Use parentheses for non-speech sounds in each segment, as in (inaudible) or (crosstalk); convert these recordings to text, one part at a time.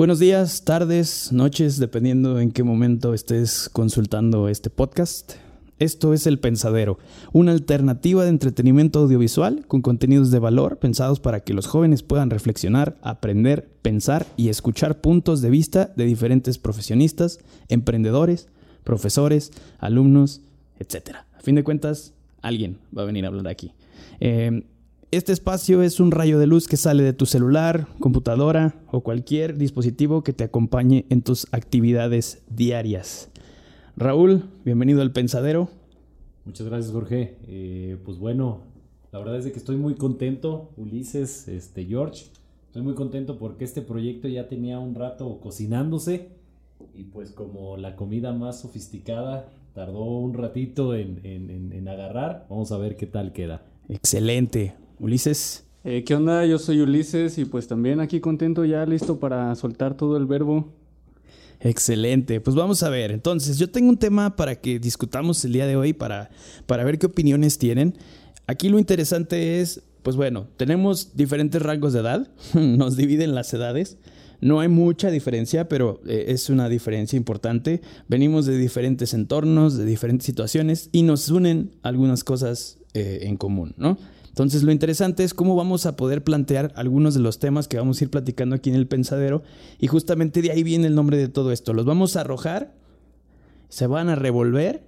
Buenos días, tardes, noches, dependiendo en qué momento estés consultando este podcast. Esto es El Pensadero, una alternativa de entretenimiento audiovisual con contenidos de valor pensados para que los jóvenes puedan reflexionar, aprender, pensar y escuchar puntos de vista de diferentes profesionistas, emprendedores, profesores, alumnos, etc. A fin de cuentas, alguien va a venir a hablar aquí. Eh, este espacio es un rayo de luz que sale de tu celular, computadora o cualquier dispositivo que te acompañe en tus actividades diarias. Raúl, bienvenido al Pensadero. Muchas gracias, Jorge. Eh, pues bueno, la verdad es que estoy muy contento, Ulises, este, George. Estoy muy contento porque este proyecto ya tenía un rato cocinándose y pues como la comida más sofisticada tardó un ratito en, en agarrar, vamos a ver qué tal queda. Excelente. Ulises. Eh, ¿Qué onda? Yo soy Ulises y pues también aquí contento ya listo para soltar todo el verbo. Excelente, pues vamos a ver. Entonces, yo tengo un tema para que discutamos el día de hoy, para, para ver qué opiniones tienen. Aquí lo interesante es, pues bueno, tenemos diferentes rangos de edad, (laughs) nos dividen las edades. No hay mucha diferencia, pero eh, es una diferencia importante. Venimos de diferentes entornos, de diferentes situaciones y nos unen algunas cosas eh, en común, ¿no? Entonces lo interesante es cómo vamos a poder plantear algunos de los temas que vamos a ir platicando aquí en el pensadero y justamente de ahí viene el nombre de todo esto. Los vamos a arrojar, se van a revolver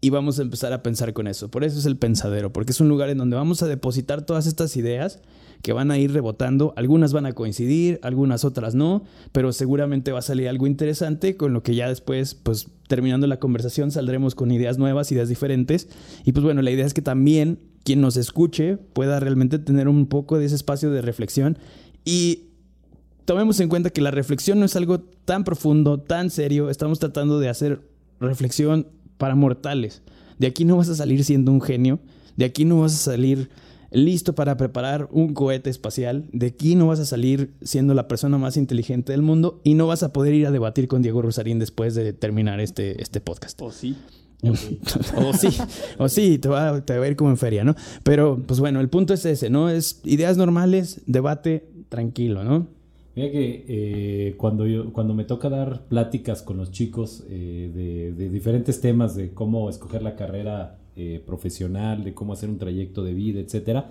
y vamos a empezar a pensar con eso. Por eso es el pensadero, porque es un lugar en donde vamos a depositar todas estas ideas que van a ir rebotando. Algunas van a coincidir, algunas otras no, pero seguramente va a salir algo interesante con lo que ya después, pues terminando la conversación, saldremos con ideas nuevas, ideas diferentes. Y pues bueno, la idea es que también quien nos escuche pueda realmente tener un poco de ese espacio de reflexión y tomemos en cuenta que la reflexión no es algo tan profundo, tan serio, estamos tratando de hacer reflexión para mortales. De aquí no vas a salir siendo un genio, de aquí no vas a salir listo para preparar un cohete espacial, de aquí no vas a salir siendo la persona más inteligente del mundo y no vas a poder ir a debatir con Diego Rosarín después de terminar este, este podcast. ¿O sí? (laughs) o sí, o sí, te va, a ir como en feria, ¿no? Pero, pues bueno, el punto es ese, ¿no? Es ideas normales, debate tranquilo, ¿no? Mira que eh, cuando, yo, cuando me toca dar pláticas con los chicos eh, de, diferentes temas, de cómo escoger la carrera eh, profesional, de cómo hacer un trayecto de vida, etcétera,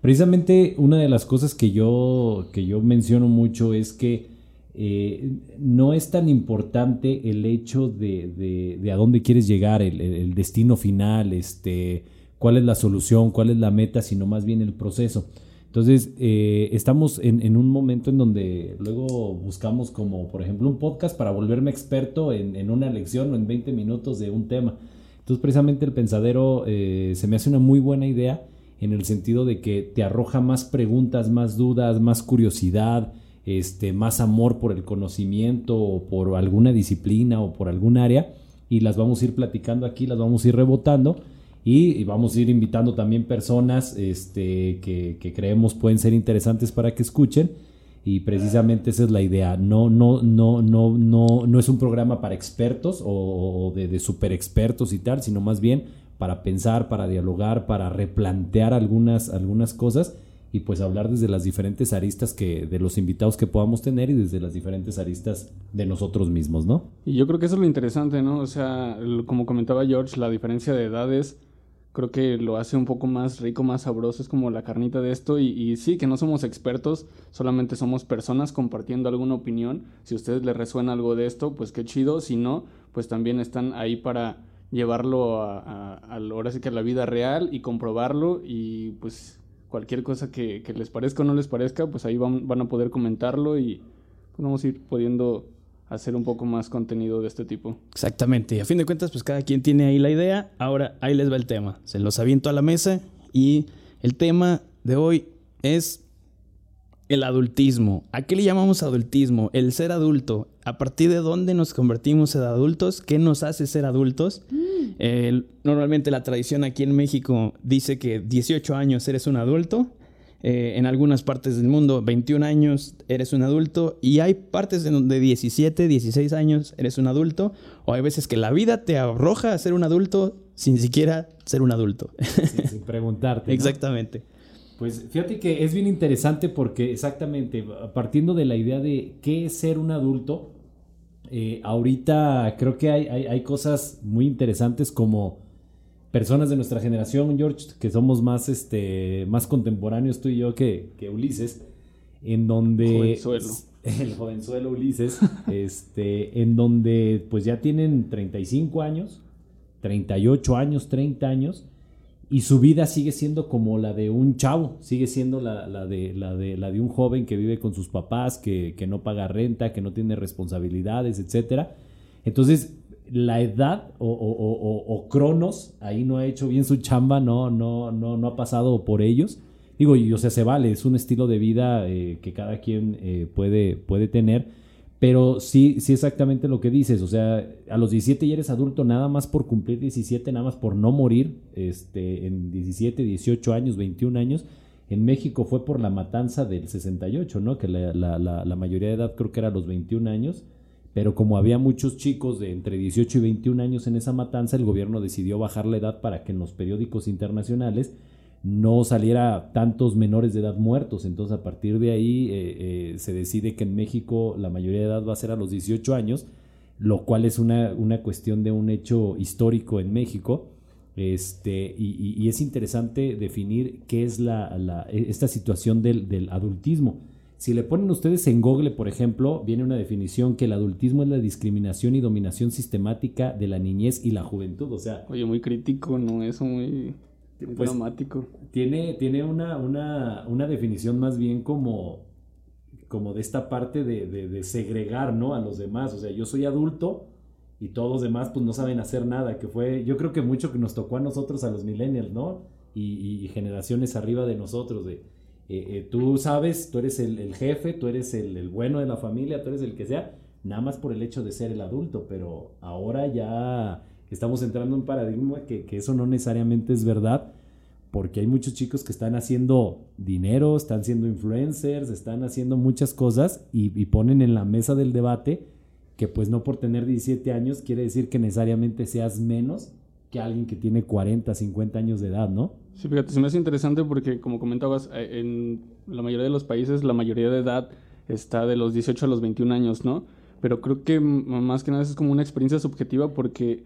precisamente una de las cosas que yo, que yo menciono mucho es que eh, no es tan importante el hecho de, de, a dónde quieres llegar, el, destino final, este, cuál es la solución, cuál es la meta, sino más bien el proceso. Entonces, eh, estamos en, un momento en donde luego buscamos como, por ejemplo, un podcast para volverme experto en, una lección o en 20 minutos de un tema. Entonces, precisamente el pensadero eh, se me hace una muy buena idea en el sentido de que te arroja más preguntas, más dudas, más curiosidad, este, más amor por el conocimiento o por alguna disciplina o por algún área y las vamos a ir platicando aquí, las vamos a ir rebotando y, vamos a ir invitando también personas este, que, creemos pueden ser interesantes para que escuchen y precisamente esa es la idea. No, no, no, no, no, no es un programa para expertos o, de, de super expertos y tal, sino más bien para pensar, para dialogar, para replantear algunas, algunas cosas y pues hablar desde las diferentes aristas que de los invitados que podamos tener y desde las diferentes aristas de nosotros mismos, ¿no? Y yo creo que eso es lo interesante, ¿no? O sea, como comentaba George, la diferencia de edades creo que lo hace un poco más rico, más sabroso, es como la carnita de esto y, y, sí, que no somos expertos, solamente somos personas compartiendo alguna opinión. Si a ustedes les resuena algo de esto, pues qué chido, si no, pues también están ahí para llevarlo a, ahora sí que a la vida real y comprobarlo y pues cualquier cosa que, les parezca o no les parezca, pues ahí van, van a poder comentarlo y pues vamos a ir pudiendo hacer un poco más contenido de este tipo. Exactamente. Y a fin de cuentas, pues cada quien tiene ahí la idea. Ahora ahí les va el tema. Se los aviento a la mesa y el tema de hoy es el adultismo. ¿A qué le llamamos adultismo? El ser adulto. ¿A partir de dónde nos convertimos en adultos? ¿Qué nos hace ser adultos? Mm. normalmente la tradición aquí en México dice que 18 años eres un adulto. Eh, en algunas partes del mundo, 21 años eres un adulto. Y hay partes de donde 17, 16 años eres un adulto. O hay veces que la vida te arroja a ser un adulto sin siquiera ser un adulto. Sin, preguntarte. Exactamente. Pues fíjate que es bien interesante porque exactamente, partiendo de la idea de qué es ser un adulto, eh, ahorita creo que hay, hay, cosas muy interesantes como personas de nuestra generación, George, que somos más, este, más contemporáneos tú y yo que, que Ulises, en donde... Jovenzuelo. (laughs) El jovenzuelo Ulises, (laughs) este, en donde pues ya tienen 35 años, 38 años, 30 años, y su vida sigue siendo como la de un chavo, sigue siendo la, de, la, de, la de un joven que vive con sus papás, que, no paga renta, que no tiene responsabilidades, etc. Entonces, la edad o, Cronos ahí no ha hecho bien su chamba, no, no, no, no ha pasado por ellos. Digo, y o sea, se vale, es un estilo de vida eh, que cada quien eh, puede, puede tener pero sí, sí exactamente lo que dices, o sea, a los 17 ya eres adulto nada más por cumplir 17, nada más por no morir este, en 17, 18 años, 21 años. En México fue por la matanza del 68, ¿no? Que la, la, mayoría de edad creo que era los 21 años, pero como había muchos chicos de entre 18 y 21 años en esa matanza, el gobierno decidió bajar la edad para que en los periódicos internacionales no saliera tantos menores de edad muertos. Entonces a partir de ahí eh, eh, se decide que en México la mayoría de edad va a ser a los 18 años, lo cual es una, una cuestión de un hecho histórico en México. Este, y, es interesante definir qué es la, esta situación del, del, adultismo. Si le ponen ustedes en Google, por ejemplo, viene una definición que el adultismo es la discriminación y dominación sistemática de la niñez y la juventud. O sea, oye, muy crítico, ¿no? Eso muy pues, Tiene, tiene una, una, una, definición más bien como, como de esta parte de, de, segregar, ¿no? A los demás. O sea, yo soy adulto y todos los demás pues no saben hacer nada, que fue, yo creo que mucho que nos tocó a nosotros, a los millennials, ¿no? Y, generaciones arriba de nosotros, de... Eh, eh, tú sabes, tú eres el, jefe, tú eres el, el, bueno de la familia, tú eres el que sea, nada más por el hecho de ser el adulto, pero ahora ya estamos entrando en un paradigma que, que, eso no necesariamente es verdad, porque hay muchos chicos que están haciendo dinero, están siendo influencers, están haciendo muchas cosas y, y, ponen en la mesa del debate que pues no por tener 17 años quiere decir que necesariamente seas menos que alguien que tiene 40, 50 años de edad, ¿no? Sí, fíjate, se me hace interesante porque como comentabas, eh, en la mayoría de los países la mayoría de edad está de los 18 a los 21 años, ¿no? Pero creo que más que nada es como una experiencia subjetiva porque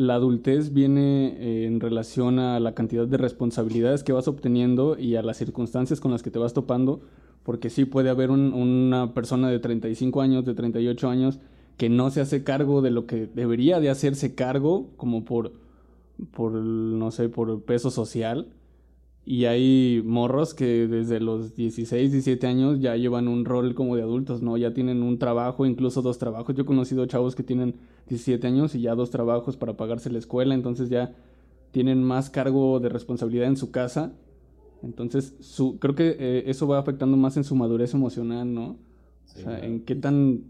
la adultez viene eh, en relación a la cantidad de responsabilidades que vas obteniendo y a las circunstancias con las que te vas topando, porque sí puede haber una persona de 35 años, de 38 años, que no se hace cargo de lo que debería de hacerse cargo, como por, por no sé, por peso social, y hay morros que desde los 16, 17 años ya llevan un rol como de adultos, ¿no? Ya tienen un trabajo, incluso dos trabajos. Yo he conocido chavos que tienen 17 años y ya dos trabajos para pagarse la escuela, entonces ya tienen más cargo de responsabilidad en su casa. Entonces, su, creo que eh, eso va afectando más en su madurez emocional, ¿no? o sea, en qué tan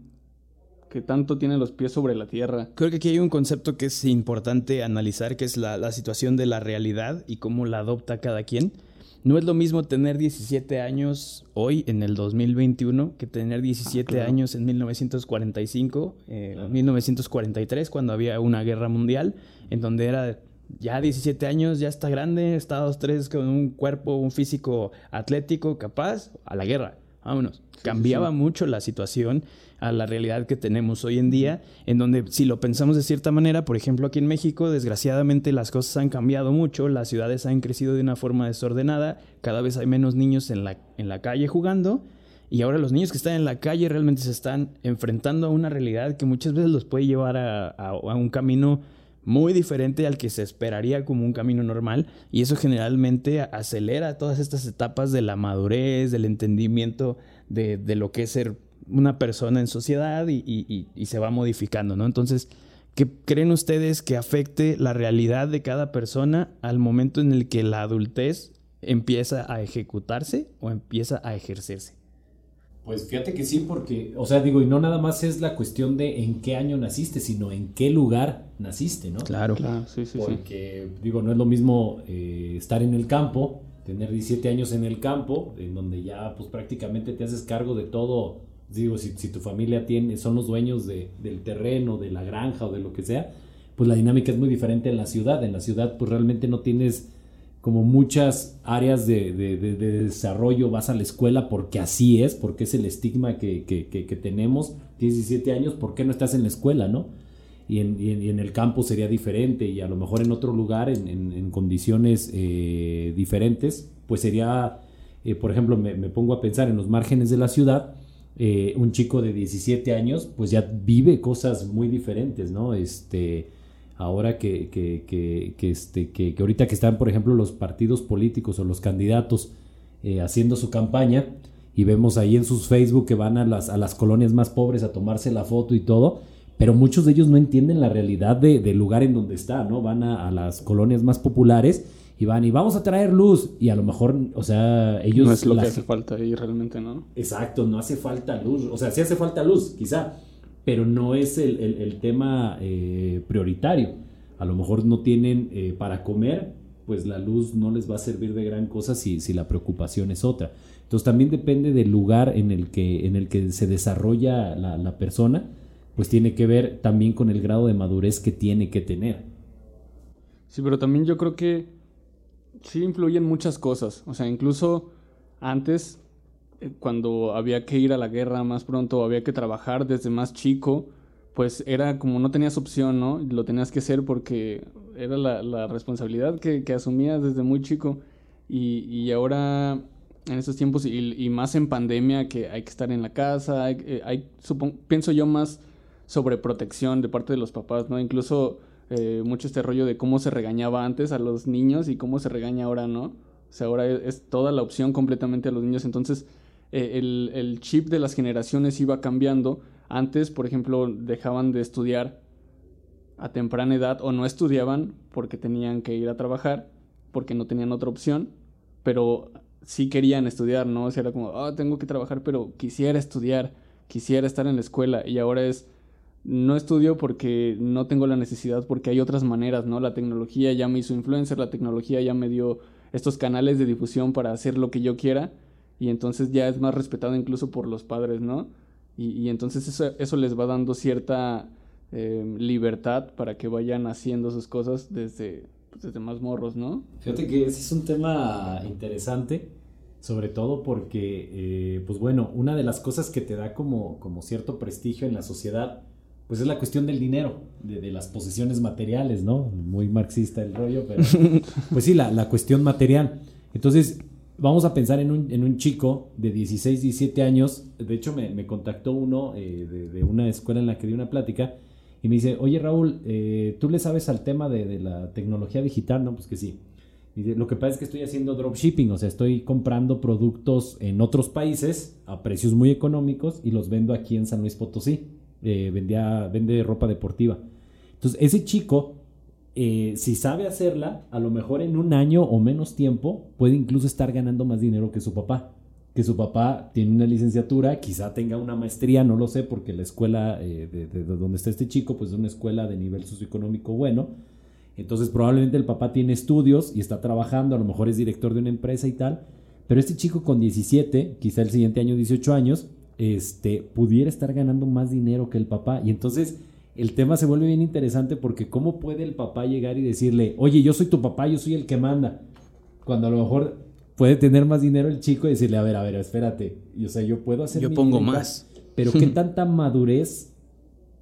que tanto tiene los pies sobre la tierra. Creo que aquí hay un concepto que es importante analizar, que es la, situación de la realidad y cómo la adopta cada quien. No es lo mismo tener 17 años hoy, en el 2021, que tener 17 ah, años en 1945, eh, 1943, cuando había una guerra mundial, en donde era ya 17 años, ya está grande, Estados tres con un cuerpo, un físico atlético capaz, a la guerra, vámonos. Cambiaba mucho la situación a la realidad que tenemos hoy en día, en donde si lo pensamos de cierta manera, por ejemplo aquí en México, desgraciadamente las cosas han cambiado mucho, las ciudades han crecido de una forma desordenada, cada vez hay menos niños en la, en la calle jugando. Y ahora los niños que están en la calle realmente se están enfrentando a una realidad que muchas veces los puede llevar a, a, un camino muy diferente al que se esperaría como un camino normal y eso generalmente acelera todas estas etapas de la madurez, del entendimiento de, de lo que es ser una persona en sociedad y, se va modificando, ¿no? Entonces, ¿qué creen ustedes que afecte la realidad de cada persona al momento en el que la adultez empieza a ejecutarse o empieza a ejercerse? Pues fíjate que sí, porque, o sea, digo, y no nada más es la cuestión de en qué año naciste, sino en qué lugar naciste, ¿no? Claro, claro, sí, sí. Porque, digo, no es lo mismo eh, estar en el campo, tener 17 años en el campo, en donde ya, pues prácticamente te haces cargo de todo digo, si, tu familia tiene, son los dueños de, del terreno, de la granja o de lo que sea, pues la dinámica es muy diferente en la ciudad. En la ciudad, pues realmente no tienes como muchas áreas de, desarrollo vas a la escuela porque así es, porque es el estigma que, que, tenemos, 17 años, ¿por qué no estás en la escuela, no? Y en, el campo sería diferente y a lo mejor en otro lugar, en, condiciones eh, diferentes, pues sería, eh, por ejemplo, me, pongo a pensar en los márgenes de la ciudad, eh, un chico de 17 años, pues ya vive cosas muy diferentes, ¿no? Este ahora que, que, que, este, que, ahorita que están, por ejemplo, los partidos políticos o los candidatos eh, haciendo su campaña y vemos ahí en sus Facebook que van a las, a las colonias más pobres a tomarse la foto y todo, pero muchos de ellos no entienden la realidad de, del lugar en donde está, ¿no? Van a, las colonias más populares y van y vamos a traer luz y a lo mejor, o sea, ellos... No es lo que hace falta ahí realmente, ¿no? Exacto, no hace falta luz, o sea, sí hace falta luz, quizá, pero no es el, tema eh, prioritario. A lo mejor no tienen eh, para comer, pues la luz no les va a servir de gran cosa si, si la preocupación es otra. Entonces también depende del lugar en el que, en el que se desarrolla la, persona, pues tiene que ver también con el grado de madurez que tiene que tener. Sí, pero también yo creo que sí influyen muchas cosas. O sea, incluso antes cuando había que ir a la guerra más pronto, había que trabajar desde más chico, pues era como no tenías opción, ¿no? Lo tenías que hacer porque era la, responsabilidad que, asumías desde muy chico. Y, ahora, en estos tiempos, y, más en pandemia, que hay que estar en la casa, hay, eh, pienso yo más sobre protección de parte de los papás, ¿no? Incluso eh, mucho este rollo de cómo se regañaba antes a los niños y cómo se regaña ahora, ¿no? O sea, ahora es toda la opción completamente a los niños. Entonces, eh, el, chip de las generaciones iba cambiando. Antes, por ejemplo, dejaban de estudiar a temprana edad o no estudiaban porque tenían que ir a trabajar, porque no tenían otra opción, pero sí querían estudiar, ¿no? O sea, era como, ah, tengo que trabajar, pero quisiera estudiar, quisiera estar en la escuela y ahora es, no estudio porque no tengo la necesidad, porque hay otras maneras, ¿no? La tecnología ya me hizo influencer, la tecnología ya me dio estos canales de difusión para hacer lo que yo quiera y entonces ya es más respetado incluso por los padres, ¿no? Y, entonces eso, eso, les va dando cierta em, libertad para que vayan haciendo sus cosas desde, pues, desde más morros, ¿no? Fíjate que ese es un tema interesante, sobre todo porque, eh, pues bueno, una de las cosas que te da como, como cierto prestigio en la sociedad, pues es la cuestión del dinero, de, de, las posesiones materiales, ¿no? Muy marxista el rollo, pero (laughs) pues sí, la, la cuestión material. Entonces, vamos a pensar en un, en un, chico de 16, 17 años. De hecho, me, contactó uno eh, de, una escuela en la que di una plática y me dice, oye Raúl, eh, ¿tú le sabes al tema de, de, la tecnología digital? No, pues que sí. Dice, lo que pasa es que estoy haciendo dropshipping, o sea, estoy comprando productos en otros países a precios muy económicos y los vendo aquí en San Luis Potosí. Eh, vendía, vende ropa deportiva. Entonces, ese chico eh, si sabe hacerla, a lo mejor en un año o menos tiempo puede incluso estar ganando más dinero que su papá. Que su papá tiene una licenciatura, quizá tenga una maestría, no lo sé, porque la escuela eh, de, donde está este chico, pues es una escuela de nivel socioeconómico bueno. Entonces probablemente el papá tiene estudios y está trabajando, a lo mejor es director de una empresa y tal. Pero este chico con 17, quizá el siguiente año 18 años, este, pudiera estar ganando más dinero que el papá. Y entonces el tema se vuelve bien interesante porque cómo puede el papá llegar y decirle, oye, yo soy tu papá, yo soy el que manda, cuando a lo mejor puede tener más dinero el chico y decirle, a ver, a ver, espérate, o sea, yo puedo hacer... Yo pongo más. Pero qué (laughs) tanta madurez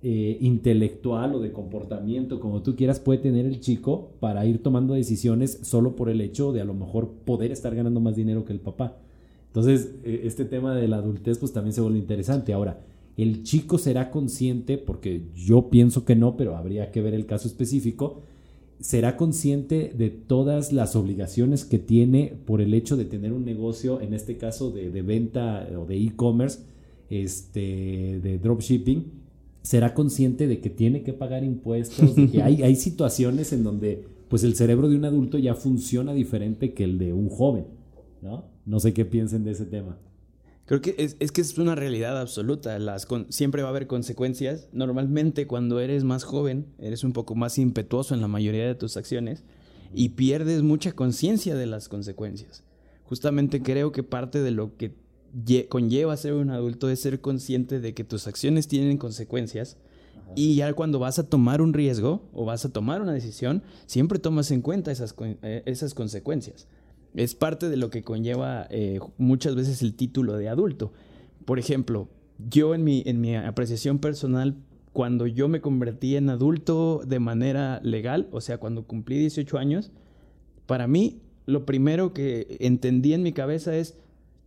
eh, intelectual o de comportamiento, como tú quieras, puede tener el chico para ir tomando decisiones solo por el hecho de a lo mejor poder estar ganando más dinero que el papá. Entonces, e, este tema de la adultez pues también se vuelve interesante. Ahora, el chico será consciente, porque yo pienso que no, pero habría que ver el caso específico, será consciente de todas las obligaciones que tiene por el hecho de tener un negocio, en este caso de, venta o de e-commerce, este, de dropshipping, será consciente de que tiene que pagar impuestos, de que hay, (laughs) hay situaciones en donde pues el cerebro de un adulto ya funciona diferente que el de un joven, ¿no? No sé qué piensen de ese tema. Creo que es, que es una realidad absoluta. Las siempre va a haber consecuencias. Normalmente cuando eres más joven, eres un poco más impetuoso en la mayoría de tus acciones y pierdes mucha conciencia de las consecuencias. Justamente creo que parte de lo que conlleva ser un adulto es ser consciente de que tus acciones tienen consecuencias Y ya cuando vas a tomar un riesgo o vas a tomar una decisión, siempre tomas en cuenta esas, eh, esas consecuencias. Es parte de lo que conlleva eh, muchas veces el título de adulto. Por ejemplo, yo en mi, en mi apreciación personal, cuando yo me convertí en adulto de manera legal, o sea, cuando cumplí 18 años, para mí lo primero que entendí en mi cabeza es,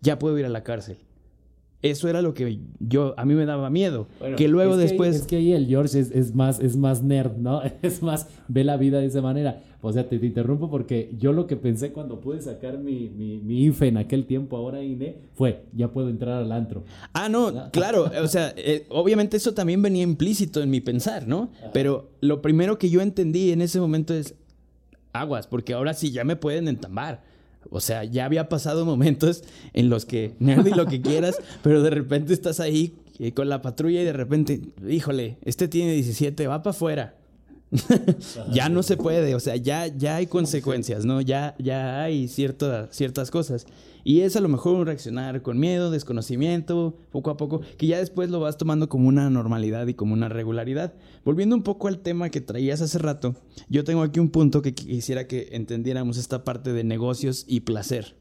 ya puedo ir a la cárcel. Eso era lo que yo, a mí me daba miedo. que luego después... es que ahí el George es, más, es más nerd, ¿no? (laughs) Es más, ve la vida de esa manera. O sea, te, interrumpo porque yo lo que pensé cuando pude sacar mi, mi, IFE en aquel tiempo, ahora INE, fue, ya puedo entrar al antro. Ah, no, claro. o sea, eh, obviamente eso también venía implícito en mi pensar, ¿no? Pero lo primero que yo entendí en ese momento es, aguas, porque ahora sí ya me pueden entambar. O sea, ya había pasado momentos en los que, nerd y lo que quieras, (laughs) pero de repente estás ahí eh, con la patrulla y de repente, híjole, este tiene 17, va para afuera. (laughs) ya no se puede, o sea, ya, ya hay consecuencias, ¿no? Ya, ya hay ciertas ciertas cosas. Y es a lo mejor reaccionar con miedo, desconocimiento, poco a poco, que ya después lo vas tomando como una normalidad y como una regularidad. Volviendo un poco al tema que traías hace rato, yo tengo aquí un punto que quisiera que entendiéramos esta parte de negocios y placer.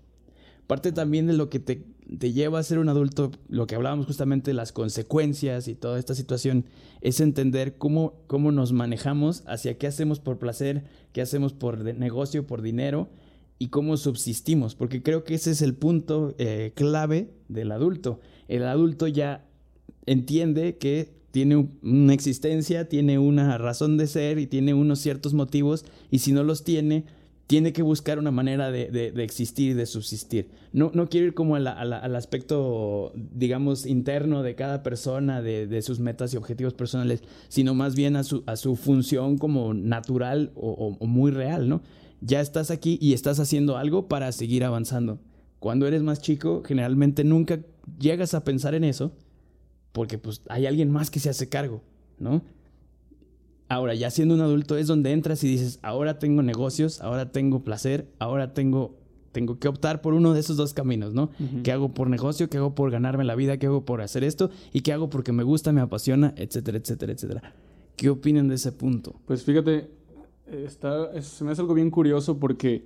Parte también de lo que te, te lleva a ser un adulto, lo que hablábamos justamente de las consecuencias y toda esta situación, es entender cómo, cómo nos manejamos hacia qué hacemos por placer, qué hacemos por negocio, por dinero y cómo subsistimos, porque creo que ese es el punto eh, clave del adulto. El adulto ya entiende que tiene una existencia, tiene una razón de ser y tiene unos ciertos motivos, y si no los tiene, tiene que buscar una manera de, existir y de subsistir. No, no quiero ir como al aspecto, digamos, interno de cada persona, de, sus metas y objetivos personales, sino más bien a su, a su función como natural o, o muy real, ¿no? ya estás aquí y estás haciendo algo para seguir avanzando. Cuando eres más chico, generalmente nunca llegas a pensar en eso porque pues hay alguien más que se hace cargo, ¿no? Ahora, ya siendo un adulto es donde entras y dices, ahora tengo negocios, ahora tengo placer, ahora tengo, tengo que optar por uno de esos dos caminos, ¿no? ¿Qué hago por negocio? ¿Qué hago por ganarme la vida? ¿Qué hago por hacer esto? ¿Y qué hago porque me gusta, me apasiona, etcétera, etcétera, etcétera? ¿Qué opinan de ese punto? Pues fíjate, está, se me hace algo bien curioso porque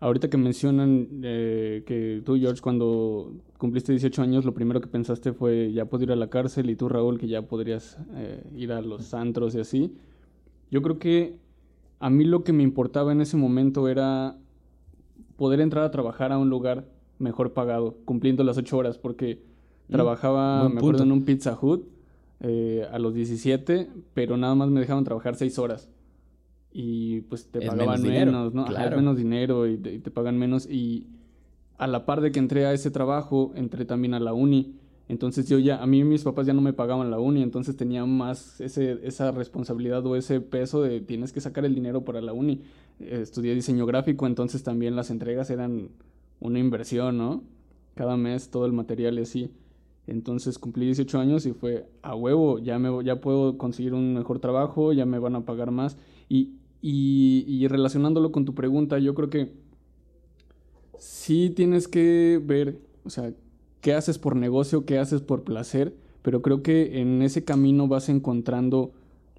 ahorita que mencionan eh, que tú, George, cuando cumpliste 18 años, lo primero que pensaste fue ya puedo ir a la cárcel y tú, Raúl, que ya podrías eh, ir a los antros y así. Yo creo que a mí lo que me importaba en ese momento era poder entrar a trabajar a un lugar mejor pagado, cumpliendo las 8 horas, porque mm, trabajaba, me acuerdo, en un Pizza Hut eh, a los 17, pero nada más me dejaban trabajar 6 horas y pues te pagaban menos, ¿no? Claro. menos dinero y te, pagan menos y a la par de que entré a ese trabajo, entré también a la uni. Entonces yo ya, a mí mis papás ya no me pagaban la uni, entonces tenía más ese, esa responsabilidad o ese peso de tienes que sacar el dinero para la uni. estudié diseño gráfico, entonces también las entregas eran una inversión, ¿no? Cada mes todo el material y así. Entonces cumplí 18 años y fue a huevo, ya, me, ya puedo conseguir un mejor trabajo, ya me van a pagar más. Y, y, relacionándolo con tu pregunta, yo creo que sí tienes que ver, o sea, qué haces por negocio, qué haces por placer, pero creo que en ese camino vas encontrando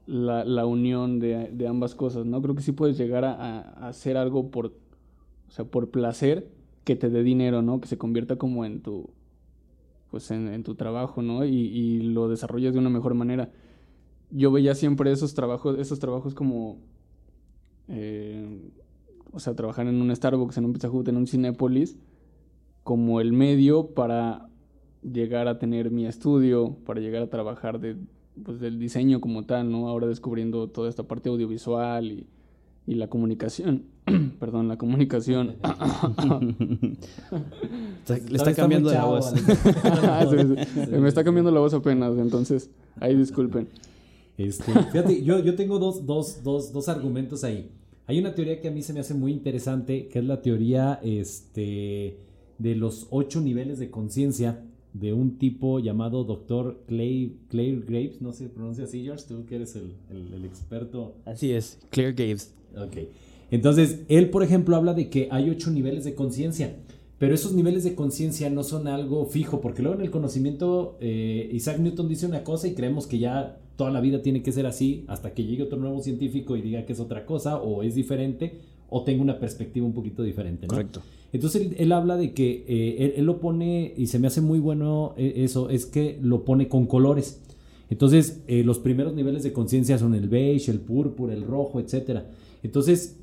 la, unión de, ambas cosas, ¿no? Creo que sí puedes llegar a, hacer algo por, o sea, por placer que te dé dinero, ¿no? Que se convierta como en tu, pues en, tu trabajo, ¿no? Y, y, lo desarrollas de una mejor manera. Yo veía siempre esos trabajos, esos trabajos como eh, o sea, trabajar en un Starbucks, en un Pizza Hut, en un Cinépolis, como el medio para llegar a tener mi estudio, para llegar a trabajar de, pues, del diseño como tal, ¿no? Ahora descubriendo toda esta parte audiovisual y, y la comunicación. (clears throat) Perdón, la comunicación. (laughs) (laughs) Le está cambiando la voz. (laughs) Me está cambiando la voz apenas, entonces ahí disculpen. Este, fíjate, yo, yo tengo dos, dos, dos, dos argumentos ahí. Hay una teoría que a mí se me hace muy interesante, que es la teoría este, de los ocho niveles de conciencia de un tipo llamado Dr. Clay, Claire Graves, no se pronuncia así, George, tú que eres el, el, experto. Así es, Claire Graves. Ok. Entonces, él, por ejemplo, habla de que hay ocho niveles de conciencia, Pero esos niveles de conciencia no son algo fijo, porque luego en el conocimiento eh, Isaac Newton dice una cosa y creemos que ya toda la vida tiene que ser así hasta que llegue otro nuevo científico y diga que es otra cosa o es diferente o tenga una perspectiva un poquito diferente. Correcto. Entonces él, habla de que eh, él, lo pone, y se me hace muy bueno eh, eso, es que lo pone con colores. Entonces eh, los primeros niveles de conciencia son el beige, el púrpura, el rojo, etc. Entonces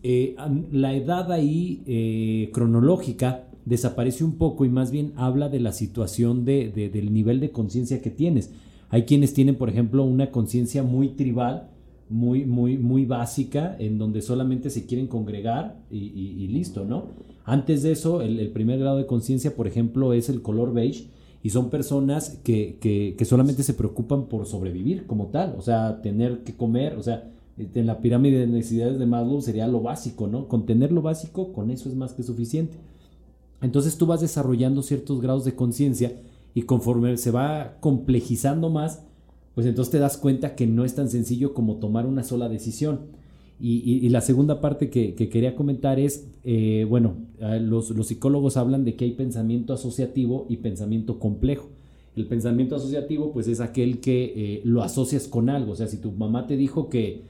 la edad ahí cronológica desaparece un poco y más bien habla de la situación de, del nivel de conciencia que tienes. Hay quienes tienen, por ejemplo, una conciencia muy tribal, muy, muy, muy básica, en donde solamente se quieren congregar y, listo, ¿no? Antes de eso, el, primer grado de conciencia, por ejemplo, es el color beige, y son personas que, que, solamente se preocupan por sobrevivir como tal, o sea, tener que comer, o sea, en la pirámide de necesidades de Maslow sería lo básico, ¿no? Con tener lo básico, con eso es más que suficiente. Entonces tú vas desarrollando ciertos grados de conciencia y conforme se va complejizando más, pues entonces te das cuenta que no es tan sencillo como tomar una sola decisión. Y, la segunda parte que, quería comentar es, eh, bueno, los, psicólogos hablan de que hay pensamiento asociativo y pensamiento complejo. El pensamiento asociativo pues es aquel que eh, lo asocias con algo. O sea, si tu mamá te dijo que,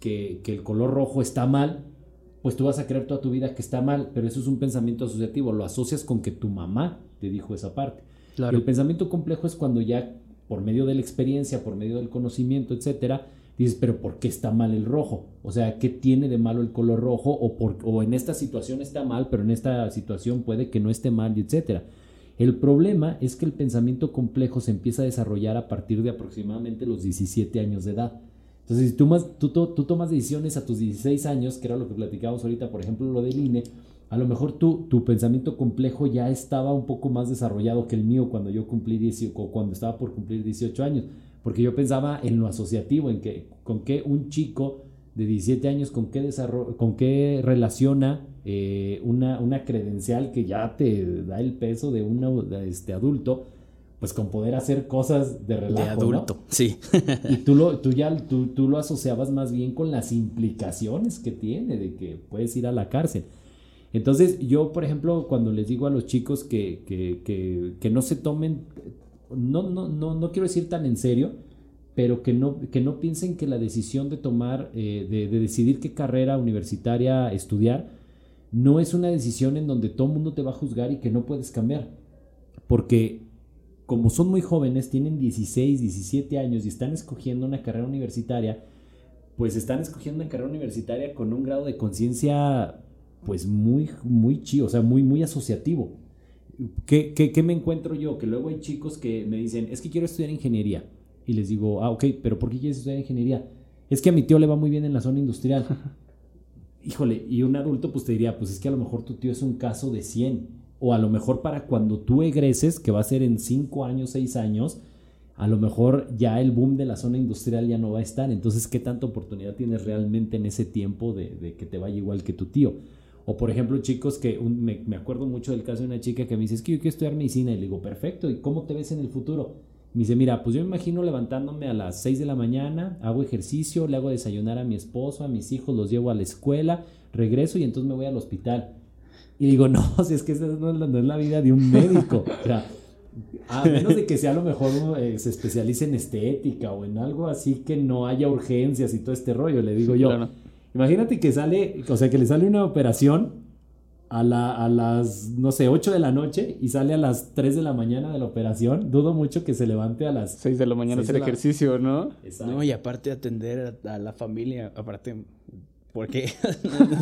que, el color rojo está mal, pues tú vas a creer toda tu vida que está mal, pero eso es un pensamiento asociativo, lo asocias con que tu mamá te dijo esa parte. Claro. El pensamiento complejo es cuando ya por medio de la experiencia, por medio del conocimiento, etcétera, dices, pero ¿por qué está mal el rojo? O sea, ¿qué tiene de malo el color rojo? O, por, o en esta situación está mal, pero en esta situación puede que no esté mal, etcétera. El problema es que el pensamiento complejo se empieza a desarrollar a partir de aproximadamente los 17 años de edad. Entonces, si tú, tú, tú tomas decisiones a tus 16 años, que era lo que platicábamos ahorita, por ejemplo, lo del INE, a lo mejor tú, tu pensamiento complejo ya estaba un poco más desarrollado que el mío cuando yo cumplí 18, cuando estaba por cumplir 18 años, porque yo pensaba en lo asociativo, en que con qué un chico de 17 años, con qué, con qué relaciona eh, una, una, credencial que ya te da el peso de un este, adulto, pues con poder hacer cosas de relajo. De adulto, sí. y tú, lo, tú ya tú, tú lo asociabas más bien con las implicaciones que tiene de que puedes ir a la cárcel. Entonces, yo, por ejemplo, cuando les digo a los chicos que, que, que, no se tomen, no, no, no, no quiero decir tan en serio, pero que no, que no piensen que la decisión de tomar, eh, de, decidir qué carrera universitaria estudiar, no es una decisión en donde todo el mundo te va a juzgar y que no puedes cambiar. Porque como son muy jóvenes, tienen 16, 17 años y están escogiendo una carrera universitaria, pues están escogiendo una carrera universitaria con un grado de conciencia pues muy, muy chido, o sea, muy, muy asociativo. ¿Qué, ¿Qué, me encuentro yo? Que luego hay chicos que me dicen, es que quiero estudiar ingeniería. Y les digo, ah, ok, pero ¿por qué quieres estudiar ingeniería? Es que a mi tío le va muy bien en la zona industrial. (laughs) Híjole, y un adulto pues te diría, pues es que a lo mejor tu tío es un caso de 100. O a lo mejor para cuando tú egreses, que va a ser en 5 años, 6 años, a lo mejor ya el boom de la zona industrial ya no va a estar. Entonces, ¿qué tanta oportunidad tienes realmente en ese tiempo de, de que te vaya igual que tu tío? O por ejemplo, chicos que me, me, acuerdo mucho del caso de una chica que me dice, es que yo quiero estudiar medicina. Y le digo, perfecto, ¿y cómo te ves en el futuro? Me dice, mira, pues yo me imagino levantándome a las 6 de la mañana, hago ejercicio, le hago desayunar a mi esposo, a mis hijos, los llevo a la escuela, regreso y entonces me voy al hospital. Y digo, (laughs) no, si es que esa no es la, vida de un médico. O sea, a menos de que sea a lo mejor eh, se especialice en estética o en algo así que no haya urgencias y todo este rollo, le digo yo. Imagínate que sale, o sea, que le sale una operación a, la, a las, no sé, 8 de la noche y sale a las 3 de la mañana de la operación. Dudo mucho que se levante a las 6 de la mañana a hacer ejercicio, ¿no? Exacto. No, y aparte atender a, la familia, aparte, porque,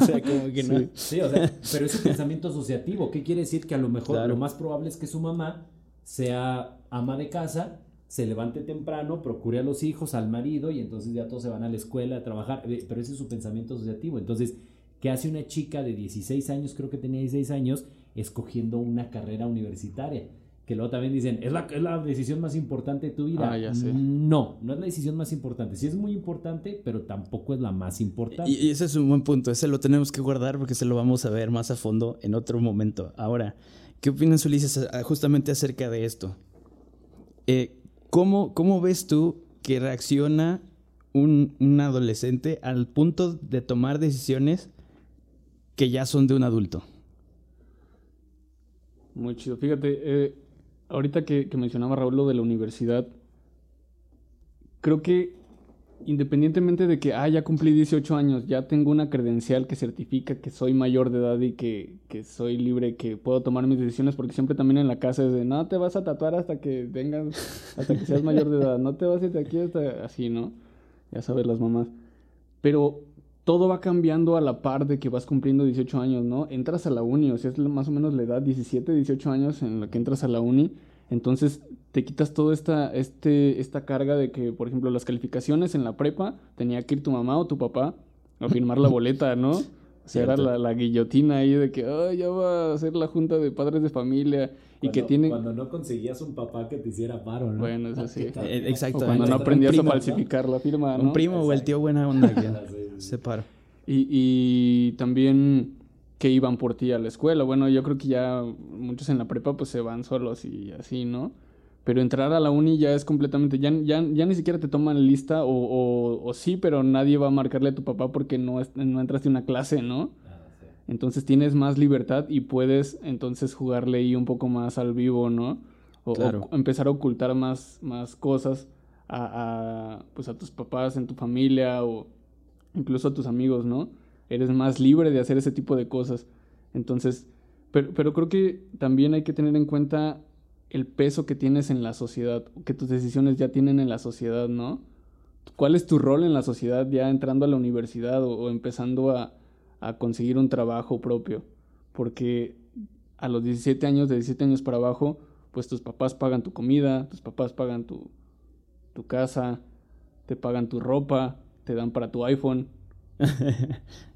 o sea, como que no. Sí, o sea, pero ese pensamiento asociativo, ¿qué quiere decir? Que a lo mejor lo más probable es que su mamá sea ama de casa se levante temprano, procure a los hijos, al marido y entonces ya todos se van a la escuela a trabajar, eh, pero ese es su pensamiento asociativo. Entonces, ¿qué hace una chica de 16 años, creo que tenía 16 años, escogiendo una carrera universitaria? Que luego también dicen, ¿es la, es la decisión más importante de tu vida? Ah, ya sé. No, no es la decisión más importante. Sí es muy importante, pero tampoco es la más importante. Y, ese es un buen punto. Ese lo tenemos que guardar porque se lo vamos a ver más a fondo en otro momento. Ahora, ¿qué opinas, Ulises, justamente acerca de esto? Eh, ¿Cómo, cómo ves tú que reacciona un, un, adolescente al punto de tomar decisiones que ya son de un adulto? Muy chido. Fíjate, eh, ahorita que, que mencionaba Raúl lo de la universidad, creo que independientemente de que, ah, ya cumplí 18 años, ya tengo una credencial que certifica que soy mayor de edad y que, que soy libre, que puedo tomar mis decisiones, porque siempre también en la casa es de, no te vas a tatuar hasta que vengas, hasta que seas mayor de edad, no te vas a ir de aquí hasta así, ¿no? Ya sabes las mamás. Pero todo va cambiando a la par de que vas cumpliendo 18 años, ¿no? Entras a la uni, o sea, es más o menos la edad, 17, 18 años en la que entras a la uni, entonces te quitas toda esta, este, esta carga de que, por ejemplo, las calificaciones en la prepa tenía que ir tu mamá o tu papá a firmar la boleta, ¿no? (laughs) O sea, era la, la, guillotina ahí de que, ya va a ser la junta de padres de familia y cuando, que tiene... Cuando no conseguías un papá que te hiciera paro, ¿no? Bueno, eso sí. Eh, Exacto. O cuando no aprendías a falsificar la firma, ¿no? Un primo o el tío buena onda que (laughs) se para. Y, y también que iban por ti a la escuela. Bueno, yo creo que ya muchos en la prepa pues se van solos y así, ¿no? Pero entrar a la uni ya es completamente, ya, ya, ya ni siquiera te toman lista o, o, o, sí, pero nadie va a marcarle a tu papá porque no, entraste a una clase, ¿no? Entonces tienes más libertad y puedes entonces jugarle ahí un poco más al vivo, ¿no? O, Claro. o empezar a ocultar más, más cosas a, a, pues a tus papás, en tu familia o incluso a tus amigos, ¿no? Eres más libre de hacer ese tipo de cosas. Entonces, pero, pero creo que también hay que tener en cuenta el peso que tienes en la sociedad, que tus decisiones ya tienen en la sociedad, ¿no? ¿Cuál es tu rol en la sociedad ya entrando a la universidad o, empezando a, a, conseguir un trabajo propio? Porque a los 17 años, de 17 años para abajo, pues tus papás pagan tu comida, tus papás pagan tu, tu casa, te pagan tu ropa, te dan para tu iPhone,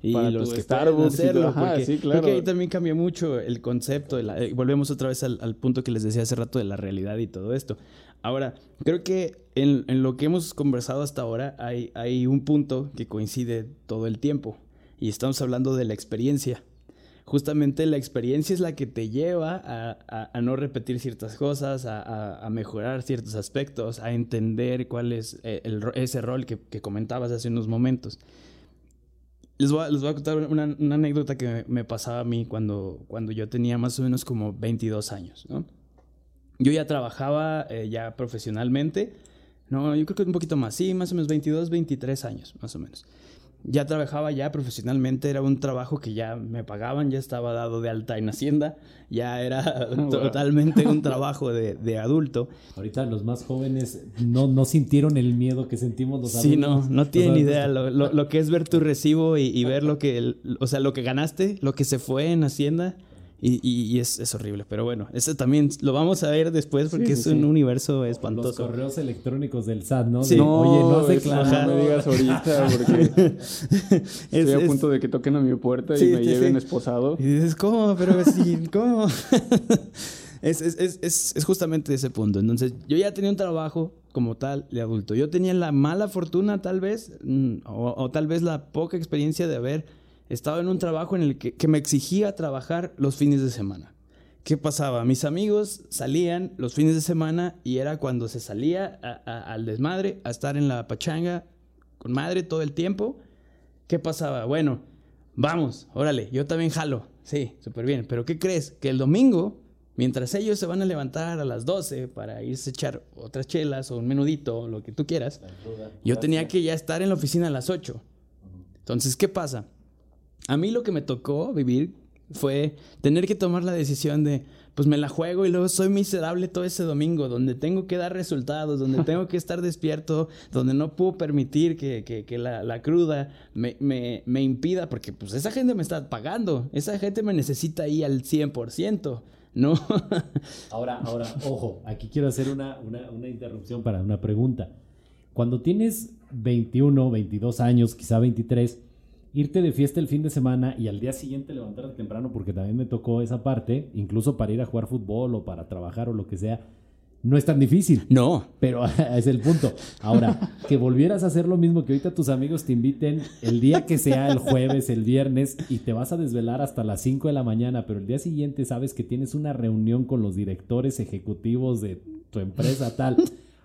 y para los que pueden y hacerlo. Ajá, porque sí, claro. que ahí también cambia mucho el concepto. de la- eh, volvemos otra vez al, al punto que les decía hace rato de la realidad y todo esto. Ahora, creo que en, en lo que hemos conversado hasta ahora hay, hay un punto que coincide todo el tiempo. Y estamos hablando de la experiencia. Justamente la experiencia es la que te lleva a, a- a no repetir ciertas cosas, a, a- mejorar ciertos aspectos, a entender cuál es eh, el ese rol que, que comentabas hace unos momentos. Les voy a, les voy a contar una, una anécdota que me, pasaba a mí cuando, cuando yo tenía más o menos como 22 años, ¿no? Yo ya trabajaba eh, ya profesionalmente, no, yo creo que un poquito más, sí, más o menos 22, 23 años, más o menos. Ya trabajaba ya profesionalmente, era un trabajo que ya me pagaban, ya estaba dado de alta en Hacienda, ya era (laughs) totalmente un trabajo de, de adulto. Ahorita los más jóvenes no, no sintieron el miedo que sentimos los Sí, no, adultos. no tienen adultos. idea lo, lo- lo que es ver tu recibo y, y ver lo que, el- o sea, lo que ganaste, lo que se fue en Hacienda y, y- y es, es horrible. Pero bueno, eso también lo vamos a ver después porque Sí, es sí, un universo Los espantoso. correos electrónicos del SAT, ¿no? Sí. De, No, Oye, no eso declarado. no me digas ahorita porque (laughs) Es- estoy a punto de que toquen a mi puerta y me sí, lleven sí. esposado. Y dices, ¿cómo? Pero sí, ¿cómo? (laughs) es, es, es, es, es justamente ese punto. Entonces, yo ya tenía un trabajo como tal de adulto. Yo tenía la mala fortuna, tal vez, mm, o, o tal vez la poca experiencia de haber estado en un trabajo en el que, que me exigía trabajar los fines de semana. ¿Qué pasaba? Mis amigos salían los fines de semana y era cuando se salía a- a- al desmadre, a estar en la pachanga con madre todo el tiempo. ¿Qué pasaba? Bueno, vamos, órale, yo también jalo. Sí, súper bien. Pero ¿qué crees? Que el domingo, mientras ellos se van a levantar a las 12 para irse a echar otras chelas o un menudito lo que tú quieras, yo tenía que ya estar en la oficina a las 8. Entonces, ¿qué pasa? A mí lo que me tocó vivir fue tener que tomar la decisión de, pues me la juego y luego soy miserable todo ese domingo, donde tengo que dar resultados, donde (laughs) tengo que estar despierto, donde no puedo permitir que, que- que la, la cruda me, me- me impida, porque pues esa gente me está pagando, esa gente me necesita ahí al 100%, ¿no? (laughs) Ahora, ahora, ojo, aquí quiero hacer una, una, una interrupción para una pregunta. Cuando tienes 21, 22 años, quizá 23, irte de fiesta el fin de semana y al día siguiente levantarte temprano, porque también me tocó esa parte, incluso para ir a jugar fútbol o para trabajar o lo que sea, no es tan difícil. no, Pero (laughs) es el punto. Ahora, que volvieras a hacer lo mismo, que ahorita tus amigos te inviten el día que sea, el jueves, el viernes, y te vas a desvelar hasta las 5 de la mañana, pero el día siguiente sabes que tienes una reunión con los directores ejecutivos de tu empresa tal.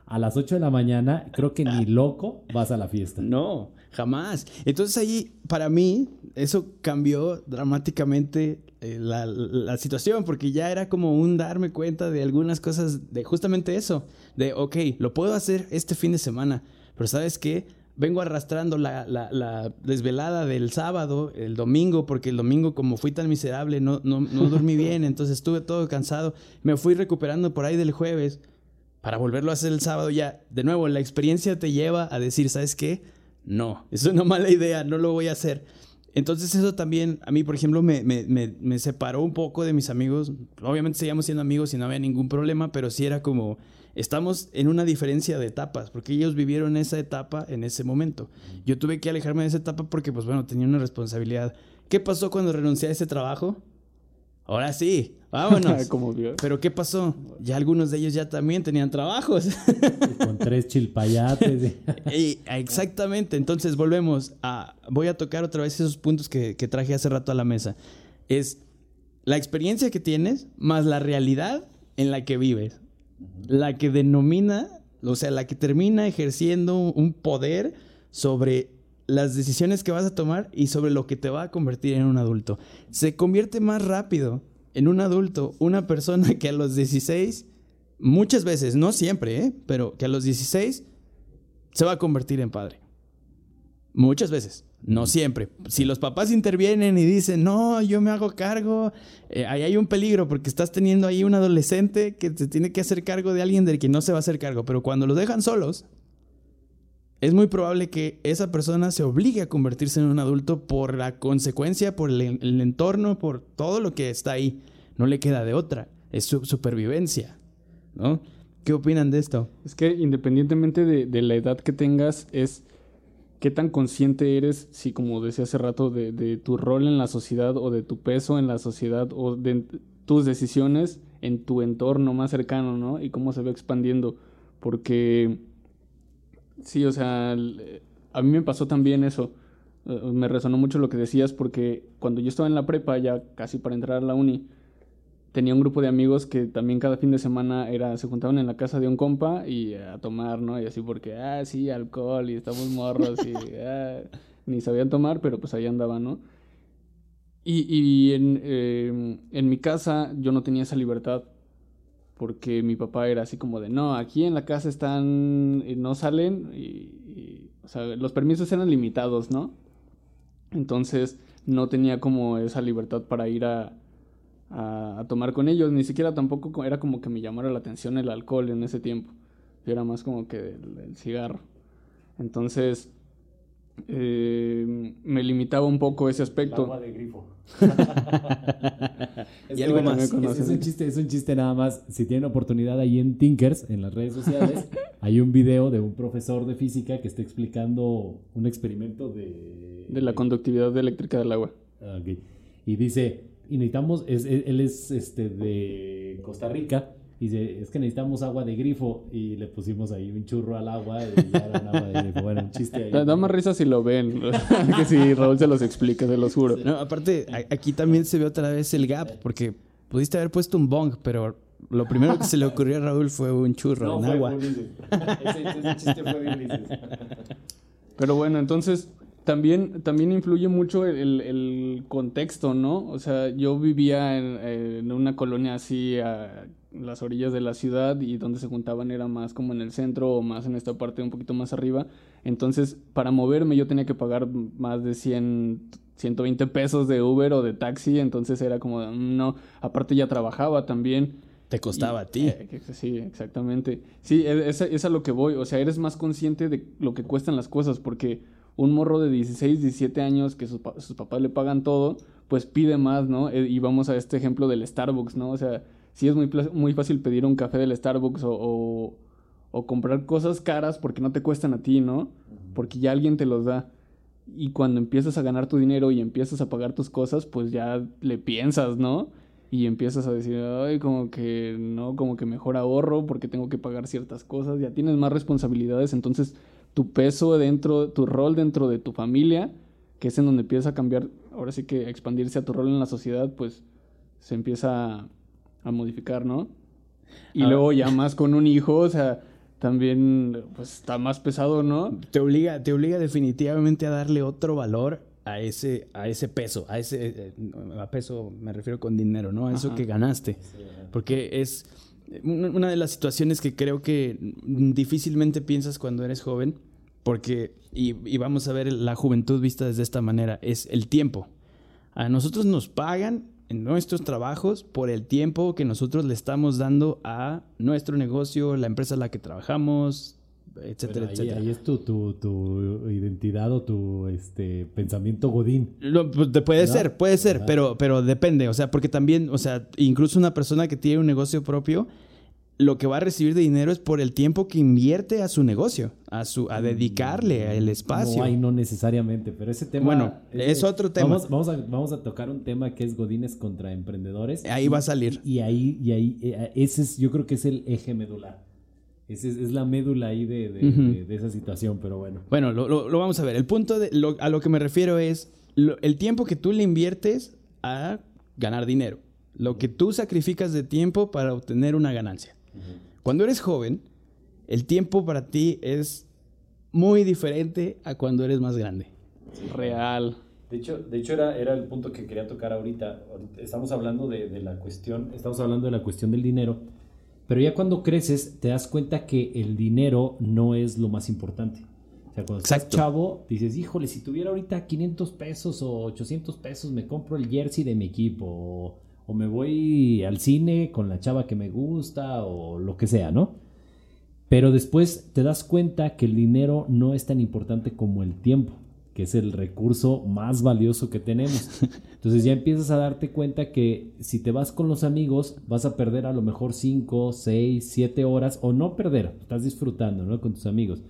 a las 8 de la mañana, creo que ni loco vas a la fiesta. No, jamás. Entonces ahí, para mí, eso cambió dramáticamente eh, la, la, situación, porque ya era como un darme cuenta de algunas cosas, de justamente eso, de, ok, lo puedo hacer este fin de semana, pero ¿sabes qué? Vengo arrastrando la, la desvelada del sábado, el domingo, porque el domingo como fui tan miserable, no, no, no dormí (laughs) bien, entonces estuve todo cansado, me fui recuperando por ahí del jueves para volverlo a hacer el sábado ya, de nuevo, la experiencia te lleva a decir, ¿sabes qué? No, es una mala idea, no lo voy a hacer. Entonces eso también, a mí, por ejemplo, me, me, me, separó un poco de mis amigos. Obviamente seguíamos siendo amigos y no había ningún problema, pero sí era como, estamos en una diferencia de etapas, porque ellos vivieron esa etapa en ese momento. Yo tuve que alejarme de esa etapa porque, pues bueno, tenía una responsabilidad. ¿Qué pasó cuando renuncié a ese trabajo? Ahora sí, (laughs) vámonos. Pero ¿qué pasó? Ya algunos de ellos ya también tenían trabajos. (laughs) Con tres chilpayates. (laughs) exactamente. Entonces volvemos a. Voy a tocar otra vez esos puntos que, que traje hace rato a la mesa. Es la experiencia que tienes más la realidad en la que vives. La que denomina, o sea, la que termina ejerciendo un poder sobre las decisiones que vas a tomar y sobre lo que te va a convertir en un adulto. Se convierte más rápido en un adulto una persona que a los 16, muchas veces, no siempre, ¿eh? pero que a los 16 se va a convertir en padre. Muchas veces, no siempre. Si los papás intervienen y dicen, no, yo me hago cargo, eh, ahí hay un peligro porque estás teniendo ahí un adolescente que se tiene que hacer cargo de alguien del que no se va a hacer cargo. Pero cuando lo dejan solos, es muy probable que esa persona se obligue a convertirse en un adulto por la consecuencia, por el, entorno, por todo lo que está ahí. No le queda de otra. Es su supervivencia. ¿no? ¿Qué opinan de esto? Es que independientemente de, la edad que tengas, es qué tan consciente eres, si como decía hace rato, de, de, tu rol en la sociedad o de tu peso en la sociedad o de tus decisiones en tu entorno más cercano, ¿no? Y cómo se va expandiendo. Porque Sí, o sea, a mí me pasó también eso. Eh, me resonó mucho lo que decías porque cuando yo estaba en la prepa, ya casi para entrar a la uni, tenía un grupo de amigos que también cada fin de semana era, se juntaban en la casa de un compa y a tomar, ¿no? Y así porque, ah, sí, alcohol y estamos morros y (laughs) ah, ni sabían tomar, pero pues ahí andaban, ¿no? Y, y en, eh, en mi casa yo no tenía esa libertad porque mi papá era así como de, no, aquí en la casa están, eh, no salen, y, o sea, los permisos eran limitados, ¿no? Entonces no tenía como esa libertad para ir a, a, tomar con ellos, ni siquiera tampoco era como que me llamara la atención el alcohol en ese tiempo, era más como que el cigarro. Entonces, eh, me limitaba un poco ese aspecto. agua de grifo. (laughs) y algo más. Es, un chiste, es un chiste nada más. Si tienen oportunidad ahí en Tinkers, en las redes sociales, (laughs) hay un video de un profesor de física que está explicando un experimento de... De la conductividad eléctrica del agua. Y dice, y necesitamos, él es este, de Costa Rica, y dice, es que necesitamos agua de grifo. Y le pusimos ahí un churro al agua y ya era agua de grifo. Bueno, un chiste ahí. Da, más risa si lo ven. (laughs) que si Raúl se los explica, se los juro. No, aparte, aquí también se ve otra vez el gap, porque pudiste haber puesto un bong, pero lo primero que se le ocurrió a Raúl fue un churro en agua. (laughs) ese, chiste fue Pero bueno, entonces también, también influye mucho el, el, contexto, ¿no? O sea, yo vivía en, en una colonia así a las orillas de la ciudad y donde se juntaban era más como en el centro o más en esta parte un poquito más arriba. Entonces, para moverme yo tenía que pagar más de 100, 120 pesos de Uber o de taxi, entonces era como, mm, no, aparte ya trabajaba también. Te costaba a ti. Eh, sí, exactamente. Sí, e, es, es a lo que voy. O sea, eres más consciente de lo que cuestan las cosas porque un morro de 16, 17 años que sus, sus papás le pagan todo, pues pide más, ¿no? Eh, y vamos a este ejemplo del Starbucks, ¿no? O sea, sí es muy, muy fácil pedir un café del Starbucks o, o, comprar cosas caras porque no te cuestan a ti, ¿no? Porque ya alguien te los da. Y cuando empiezas a ganar tu dinero y empiezas a pagar tus cosas, pues ya le piensas, ¿no? Y empiezas a decir, ay, como que no, como que mejor ahorro porque tengo que pagar ciertas cosas, ya tienes más responsabilidades, entonces tu peso dentro, tu rol dentro de tu familia, que es en donde empieza a cambiar, ahora sí que a expandirse a tu rol en la sociedad, pues se empieza a, a modificar, ¿no? Y luego ya más con un hijo, o sea, también pues está más pesado, ¿no? Te obliga, te obliga definitivamente a darle otro valor a ese, a ese peso, a ese eh, a peso me refiero con dinero, ¿no? A eso que ganaste. Porque es una de las situaciones que creo que difícilmente piensas cuando eres joven, porque, y, y vamos a ver la juventud vista desde esta manera, es el tiempo. A nosotros nos pagan en nuestros trabajos por el tiempo que nosotros le estamos dando a nuestro negocio, la empresa en la que trabajamos, etcétera, etcétera. Ahí es tu, tu, identidad o tu este, pensamiento godín. Pues, puede ser, puede ser, pero, pero depende, o sea, porque también, o sea, incluso una persona que tiene un negocio propio, lo que va a recibir de dinero es por el tiempo que invierte a su negocio, a su a dedicarle el espacio. No hay, no necesariamente, pero ese tema... Bueno, es, otro tema. Vamos, a, vamos a tocar un tema que es Godines contra emprendedores. Ahí va a salir. Y, ahí, y ahí, eh, ese es, yo creo que es el eje medular. Esa es, la médula ahí de, esa situación, pero bueno. Bueno, lo, vamos a ver. El punto de a lo que me refiero es el tiempo que tú le inviertes a ganar dinero. Lo que tú sacrificas de tiempo para obtener una ganancia. Cuando eres joven, el tiempo para ti es muy diferente a cuando eres más grande. Real. De hecho, de hecho era, era el punto que quería tocar ahorita. Estamos hablando de, de, la cuestión, estamos hablando de la cuestión del dinero, pero ya cuando creces te das cuenta que el dinero no es lo más importante. O sea, cuando estás chavo, dices, híjole, si tuviera ahorita 500 pesos o 800 pesos, me compro el jersey de mi equipo. O, o me voy al cine con la chava que me gusta o lo que sea, ¿no? Pero después te das cuenta que el dinero no es tan importante como el tiempo, que es el recurso más valioso que tenemos. (laughs) Entonces ya empiezas a darte cuenta que si te vas con los amigos vas a perder a lo mejor 5, 6, 7 horas o no perder, estás disfrutando, ¿no? Con tus amigos.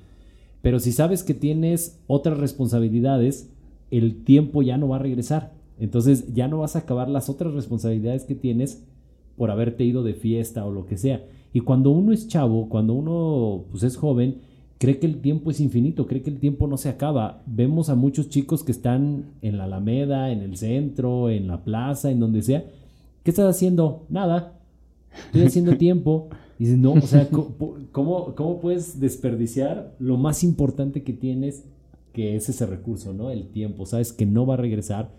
Pero si sabes que tienes otras responsabilidades, el tiempo ya no va a regresar. Entonces ya no vas a acabar las otras responsabilidades que tienes por haberte ido de fiesta o lo que sea. Y cuando uno es chavo, cuando uno pues, es joven, cree que el tiempo es infinito, cree que el tiempo no se acaba. Vemos a muchos chicos que están en la Alameda, en el centro, en la plaza, en donde sea. ¿Qué estás haciendo? Nada. Estoy haciendo (laughs) tiempo. Y dices, no, o sea, ¿cómo, ¿cómo puedes desperdiciar lo más importante que tienes, que es ese recurso, ¿no? El tiempo. Sabes que no va a regresar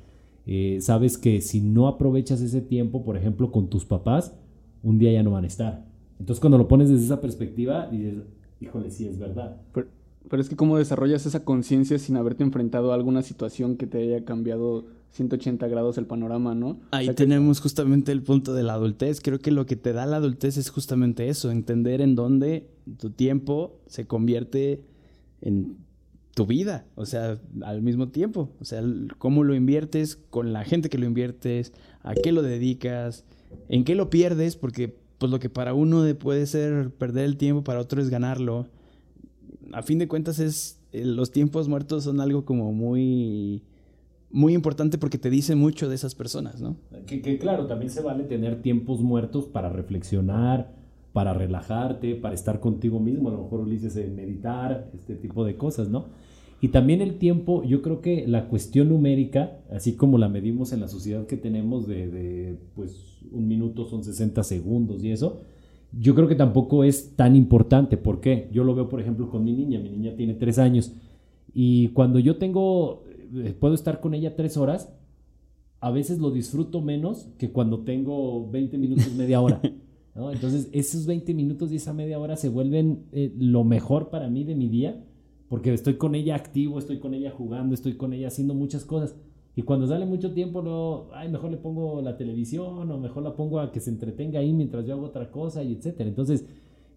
eh, sabes que si no aprovechas ese tiempo, por ejemplo, con tus papás, un día ya no van a estar. Entonces cuando lo pones desde esa perspectiva, dices, híjole, sí es verdad. Pero, es que cómo desarrollas esa conciencia sin haberte enfrentado a alguna situación que te haya cambiado 180 grados el panorama, ¿no? Ahí tenemos justamente el punto de la adultez. Creo que lo que te da la adultez es justamente eso, entender en dónde tu tiempo se convierte en tu vida, o sea, al mismo tiempo, o sea, cómo lo inviertes con la gente que lo inviertes, a qué lo dedicas, en qué lo pierdes, porque pues lo que para uno puede ser perder el tiempo, para otro es ganarlo. A fin de cuentas es eh, los tiempos muertos son algo como muy muy importante porque te dice mucho de esas personas, ¿no? Que, claro, también se vale tener tiempos muertos para reflexionar, para relajarte, para estar contigo mismo, a lo mejor Ulises, meditar, este tipo de cosas, ¿no? Y también el tiempo, yo creo que la cuestión numérica, así como la medimos en la sociedad que tenemos de, pues un minuto son 60 segundos y eso, yo creo que tampoco es tan importante. ¿Por qué? Yo lo veo, por ejemplo, con mi niña. Mi niña tiene tres años. Y cuando yo tengo, eh, puedo estar con ella tres horas, a veces lo disfruto menos que cuando tengo 20 minutos, media hora. (laughs) Entonces, esos 20 minutos y esa media hora se vuelven eh, lo mejor para mí de mi día porque estoy con ella activo, estoy con ella jugando, estoy con ella haciendo muchas cosas. Y cuando sale mucho tiempo, no, ay, mejor le pongo la televisión o mejor la pongo a que se entretenga ahí mientras yo hago otra cosa y etcétera. Entonces,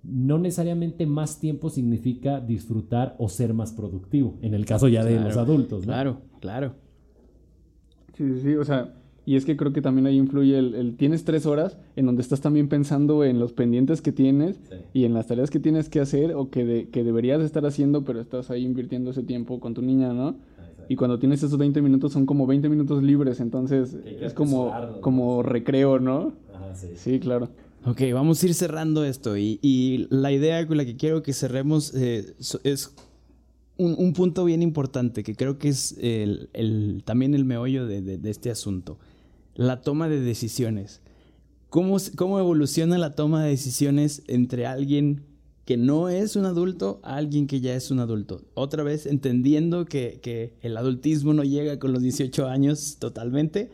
no necesariamente más tiempo significa disfrutar o ser más productivo, en el caso ya de los adultos, Claro, claro. Sí, sí, sí, o sea, y es que creo que también ahí influye el, tienes tres horas en donde estás también pensando en los pendientes que tienes y en las tareas que tienes que hacer o que, que deberías estar haciendo, pero estás ahí invirtiendo ese tiempo con tu niña, ¿no? Y cuando tienes esos 20 minutos son como 20 minutos libres, entonces es como, como recreo, ¿no? sí. claro. Ok, vamos a ir cerrando esto y, la idea con la que quiero que cerremos eh, es un, punto bien importante que creo que es el, también el meollo de, de este asunto la toma de decisiones. ¿Cómo, ¿Cómo evoluciona la toma de decisiones entre alguien que no es un adulto a alguien que ya es un adulto. Otra vez entendiendo que, que el adultismo no llega con los 18 años totalmente,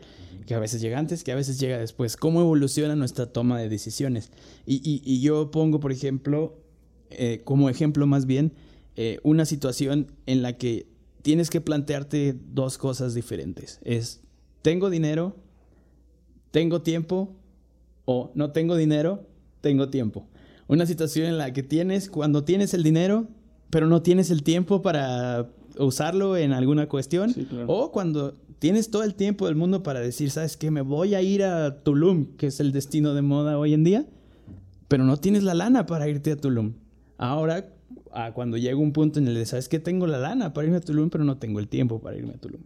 que a veces llega antes, que a veces llega después. ¿Cómo evoluciona nuestra toma de decisiones? Y, y, yo pongo, por ejemplo, eh, como ejemplo más bien, eh, una situación en la que tienes que plantearte dos cosas diferentes. Es, ¿tengo dinero? ¿Tengo tiempo? O no tengo dinero, tengo tiempo. Una situación en la que tienes, cuando tienes el dinero, pero no tienes el tiempo para usarlo en alguna cuestión. O cuando tienes todo el tiempo del mundo para decir, ¿sabes qué? Me voy a ir a Tulum, que es el destino de moda hoy en día, pero no tienes la lana para irte a Tulum. Ahora, cuando llega un punto en el que, ¿sabes qué? Tengo la lana para irme a Tulum, pero no tengo el tiempo para irme a Tulum.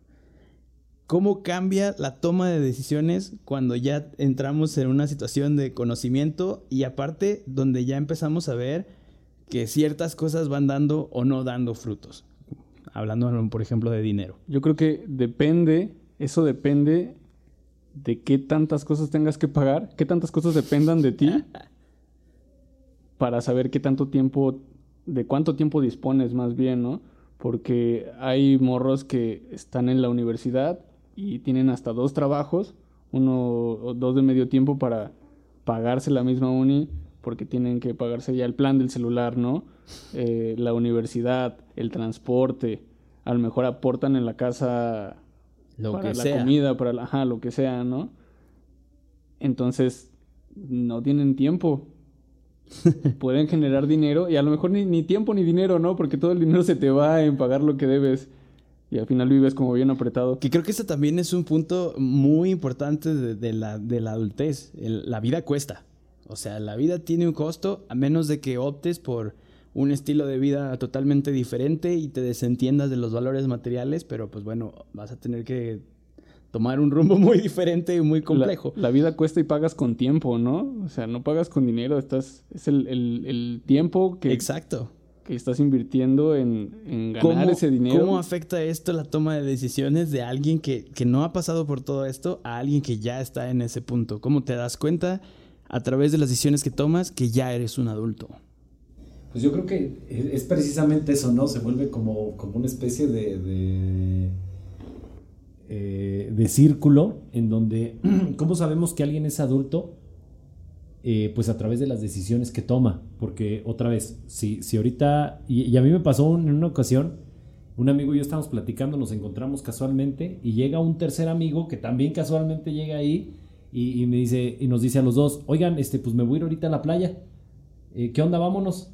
¿Cómo cambia la toma de decisiones cuando ya entramos en una situación de conocimiento y aparte donde ya empezamos a ver que ciertas cosas van dando o no dando frutos? hablando, por ejemplo, de dinero. Yo creo que depende, eso depende de qué tantas cosas tengas que pagar, qué tantas cosas dependan de ti (laughs) para saber qué tanto tiempo, de cuánto tiempo dispones más bien, ¿no? Porque hay morros que están en la universidad y tienen hasta dos trabajos, uno o dos de medio tiempo para pagarse la misma uni porque tienen que pagarse ya el plan del celular, ¿no? Eh, la universidad, el transporte, a lo mejor aportan en la casa lo para que la comida, para la, ajá, lo que sea, ¿no? Entonces, no tienen tiempo. (laughs) Pueden generar dinero y a lo mejor ni, ni, tiempo ni dinero, ¿no? Porque todo el dinero se te va en pagar lo que debes y al final vives como bien apretado. Que creo que ese también es un punto muy importante de, la, de la, adultez. la vida cuesta. O sea, la vida tiene un costo a menos de que optes por un estilo de vida totalmente diferente y te desentiendas de los valores materiales, pero pues bueno, vas a tener que tomar un rumbo (laughs) muy diferente y muy complejo. La, vida cuesta y pagas con tiempo, ¿no? O sea, no pagas con dinero, estás, es el, tiempo que... Exacto. Que estás invirtiendo en, ganar ese dinero. ¿Cómo afecta esto la toma de decisiones de alguien que, que no ha pasado por todo esto a alguien que ya está en ese punto? ¿Cómo te das cuenta a través de las decisiones que tomas que ya eres un adulto? Pues yo creo que es precisamente eso, ¿no? Se vuelve como, como una especie de, de, eh, círculo en donde, (clears throat) ¿cómo sabemos que alguien es adulto? Eh, pues a través de las decisiones que toma. Porque otra vez, si, si ahorita, y, a mí me pasó en una ocasión, un amigo y yo estábamos platicando, nos encontramos casualmente y llega un tercer amigo que también casualmente llega ahí y, me dice, y nos dice a los dos, oigan, este, pues me voy a ir ahorita a la playa. Eh, ¿Qué onda? Vámonos.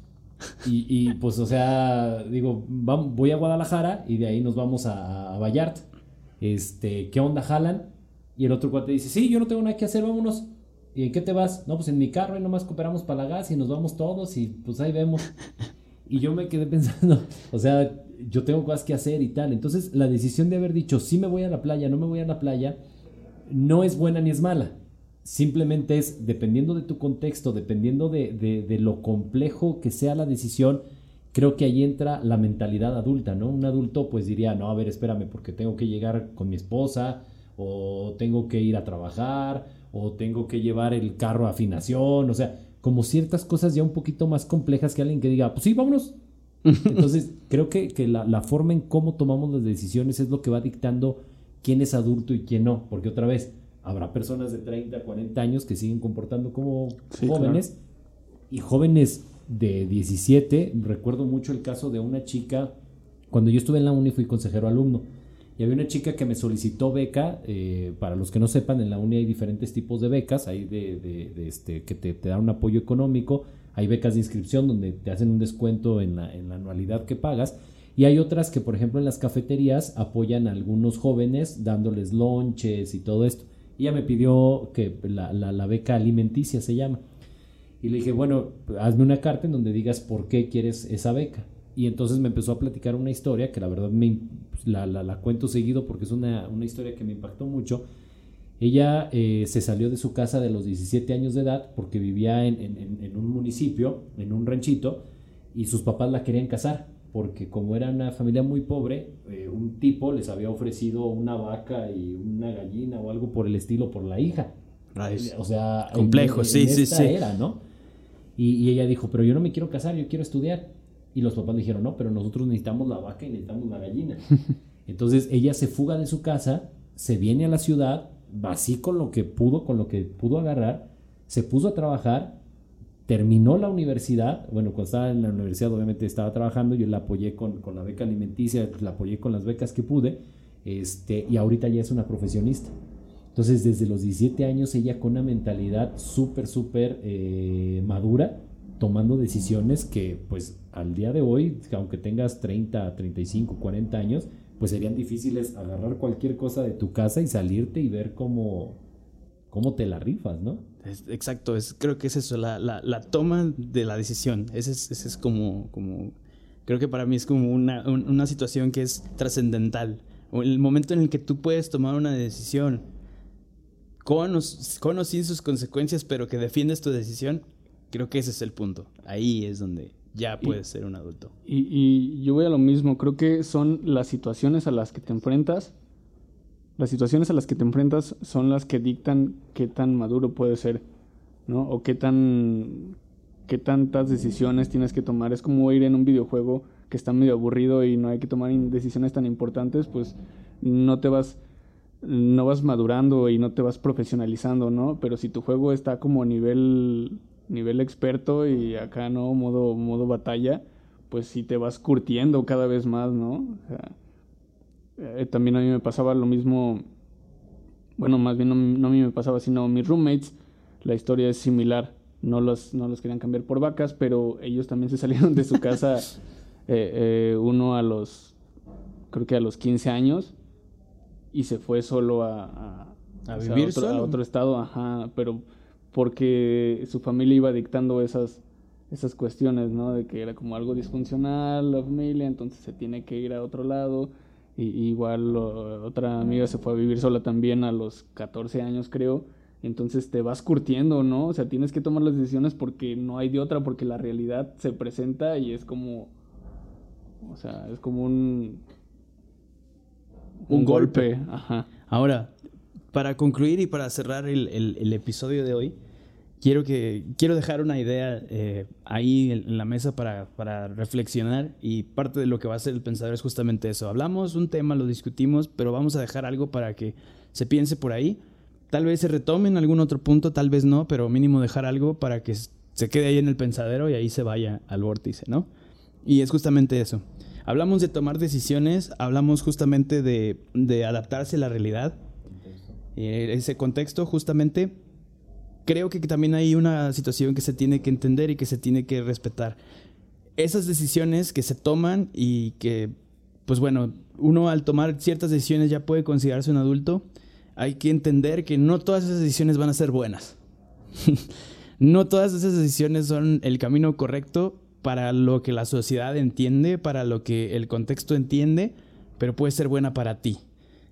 Y, pues, o sea, digo, voy a Guadalajara y de ahí nos vamos a, a Vallarta. Este, ¿qué onda, jalan? Y el otro cuate dice, sí, yo no tengo nada que hacer, vámonos. ¿Y en qué te vas? No, pues en mi carro y nomás cooperamos para la gas y nos vamos todos y pues ahí vemos. Y yo me quedé (laughs) pensando, o sea, yo tengo cosas que hacer y tal. Entonces, la decisión de haber dicho, sí me voy a la playa, no me voy a la playa, no es buena ni es mala. Simplemente es, dependiendo de tu contexto, dependiendo de, lo complejo que sea la decisión, creo que ahí entra la mentalidad adulta, ¿no? Un adulto pues diría, no, a ver, espérame, porque tengo que llegar con mi esposa, o tengo que ir a trabajar, o tengo que llevar el carro a afinación, o sea, como ciertas cosas ya un poquito más complejas que alguien que diga, pues sí, vámonos. (laughs) Entonces, creo que, la, la, forma en cómo tomamos las decisiones es lo que va dictando quién es adulto y quién no, porque otra vez, habrá personas de 30, 40 años que siguen comportando como jóvenes y jóvenes de 17. Recuerdo mucho el caso de una chica, cuando yo estuve en la uni fui consejero alumno y había una chica que me solicitó beca, eh, para los que no sepan, en la uni hay diferentes tipos de becas, hay de, este, que te, dan un apoyo económico, hay becas de inscripción donde te hacen un descuento en la, en la anualidad que pagas y hay otras que, por ejemplo, en las cafeterías apoyan a algunos jóvenes dándoles lonches y todo esto. Ella me pidió que la, la, beca alimenticia se llama. Y le dije, bueno, hazme una carta en donde digas por qué quieres esa beca. Y entonces me empezó a platicar una historia que la verdad me, la, la, cuento seguido porque es una, una, historia que me impactó mucho. Ella eh, se salió de su casa de los 17 años de edad porque vivía en, en, en un municipio, en un ranchito, y sus papás la querían casar porque como era una familia muy pobre, eh, un tipo les había ofrecido una vaca y una gallina o algo por el estilo por la hija. O sea, complejo, sí, sí, sí. Era, ¿no? Y, y ella dijo, pero yo no me quiero casar, yo quiero estudiar. Y los papás le dijeron, no, pero nosotros necesitamos la vaca y necesitamos la gallina. (laughs) Entonces ella se fuga de su casa, se viene a la ciudad, así con lo que pudo, con lo que pudo agarrar, se puso a trabajar, terminó la universidad, bueno, cuando estaba en la universidad obviamente estaba trabajando, yo la apoyé con, con la beca alimenticia, la apoyé con las becas que pude, este, y ahorita ya es una profesionista. Entonces, desde los 17 años, ella con una mentalidad súper, súper eh, madura, tomando decisiones que, pues, al día de hoy, aunque tengas 30, 35, 40 años, pues serían difíciles agarrar cualquier cosa de tu casa y salirte y ver cómo, cómo te la rifas, ¿no? exacto, es, creo que es eso, la, la, la toma de la decisión. Ese es, ese es como, como, creo que para mí es como una, una situación que es trascendental. El momento en el que tú puedes tomar una decisión con con o sin sus consecuencias, pero que defiendes tu decisión, creo que ese es el punto. Ahí es donde ya puedes ser un adulto. Y, y, yo voy a lo mismo, creo que son las situaciones a las que te enfrentas, las situaciones a las que te enfrentas son las que dictan qué tan maduro puedes ser, ¿no? O qué tan qué tantas decisiones tienes que tomar. Es como ir en un videojuego que está medio aburrido y no hay que tomar decisiones tan importantes, pues no te vas no vas madurando y no te vas profesionalizando, ¿no? Pero si tu juego está como a nivel nivel experto y acá no modo modo batalla, pues si te vas curtiendo cada vez más, ¿no? O sea, eh, también a mí me pasaba lo mismo, bueno, más bien no, a mí me pasaba, sino mis roommates, la historia es similar. No los, no los querían cambiar por vacas, pero ellos también se salieron de su casa, (laughs) eh, eh, uno a los, creo que a los 15 años, y se fue solo a, a, vivir otro, solo. a otro estado, ajá, pero porque su familia iba dictando esas, esas cuestiones, ¿no? De que era como algo disfuncional la familia, entonces se tiene que ir a otro lado. Y, igual otra amiga se fue a vivir sola también a los 14 años, creo. Entonces te vas curtiendo, ¿no? O sea, tienes que tomar las decisiones porque no hay de otra, porque la realidad se presenta y es como. O sea, es como un. Un, golpe. Ajá. Ahora, para concluir y para cerrar el, el episodio de hoy, quiero, que, quiero dejar una idea eh, ahí en la mesa para, para, reflexionar y parte de lo que va a ser el pensador es justamente eso. Hablamos un tema, lo discutimos, pero vamos a dejar algo para que se piense por ahí. Tal vez se retome en algún otro punto, tal vez no, pero mínimo dejar algo para que se quede ahí en el pensadero y ahí se vaya al vórtice, ¿no? Y es justamente eso. Hablamos de tomar decisiones, hablamos justamente de, de adaptarse a la realidad. Eh, ese contexto justamente creo que también hay una situación que se tiene que entender y que se tiene que respetar. Esas decisiones que se toman y que, pues bueno, uno al tomar ciertas decisiones ya puede considerarse un adulto, hay que entender que no todas esas decisiones van a ser buenas. (laughs) no todas esas decisiones son el camino correcto para lo que la sociedad entiende, para lo que el contexto entiende, pero puede ser buena para ti.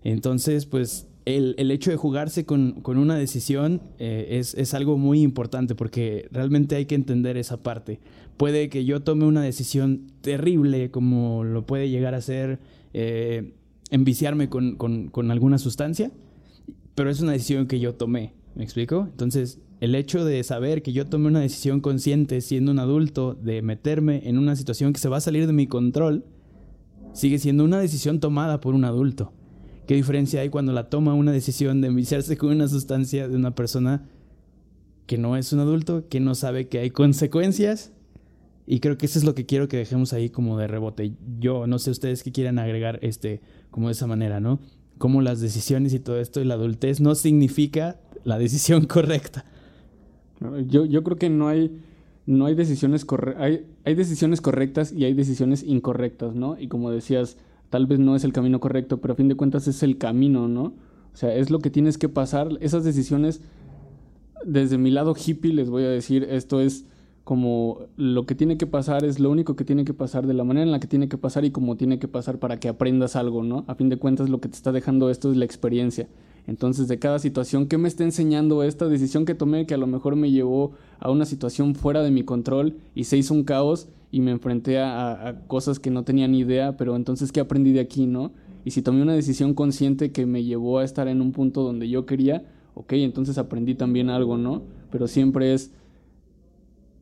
Entonces, pues el, hecho de jugarse con, una decisión eh, es, algo muy importante porque realmente hay que entender esa parte. Puede que yo tome una decisión terrible como lo puede llegar a ser eh, enviciarme con, con, alguna sustancia, pero es una decisión que yo tomé, ¿me explico? Entonces, el hecho de saber que yo tomé una decisión consciente siendo un adulto de meterme en una situación que se va a salir de mi control, sigue siendo una decisión tomada por un adulto. ¿Qué diferencia hay cuando la toma una decisión de enviciarse con una sustancia de una persona que no es un adulto, que no sabe que hay consecuencias? Y creo que eso es lo que quiero que dejemos ahí como de rebote. Yo no sé ustedes qué quieran agregar este como de esa manera, ¿no? Como las decisiones y todo esto y la adultez no significa la decisión (laughs) correcta. Yo, yo creo que no hay no hay decisiones hay, hay decisiones correctas y hay decisiones incorrectas, ¿no? Y como decías, tal vez no es el camino correcto, pero a fin de cuentas es el camino, ¿no? O sea, es lo que tienes que pasar. Esas decisiones, desde mi lado hippie, les voy a decir, esto es como lo que tiene que pasar, es lo único que tiene que pasar, de la manera en la que tiene que pasar y como tiene que pasar para que aprendas algo, ¿no? A fin de cuentas, lo que te está dejando esto es la experiencia. Entonces, de cada situación, ¿qué me está enseñando esta decisión que tomé que a lo mejor me llevó a una situación fuera de mi control y se hizo un caos? y me enfrenté a, cosas que no tenía ni idea, pero entonces, ¿qué aprendí de aquí, no? Y si tomé una decisión consciente que me llevó a estar en un punto donde yo quería, ok, entonces aprendí también algo, ¿no? Pero siempre es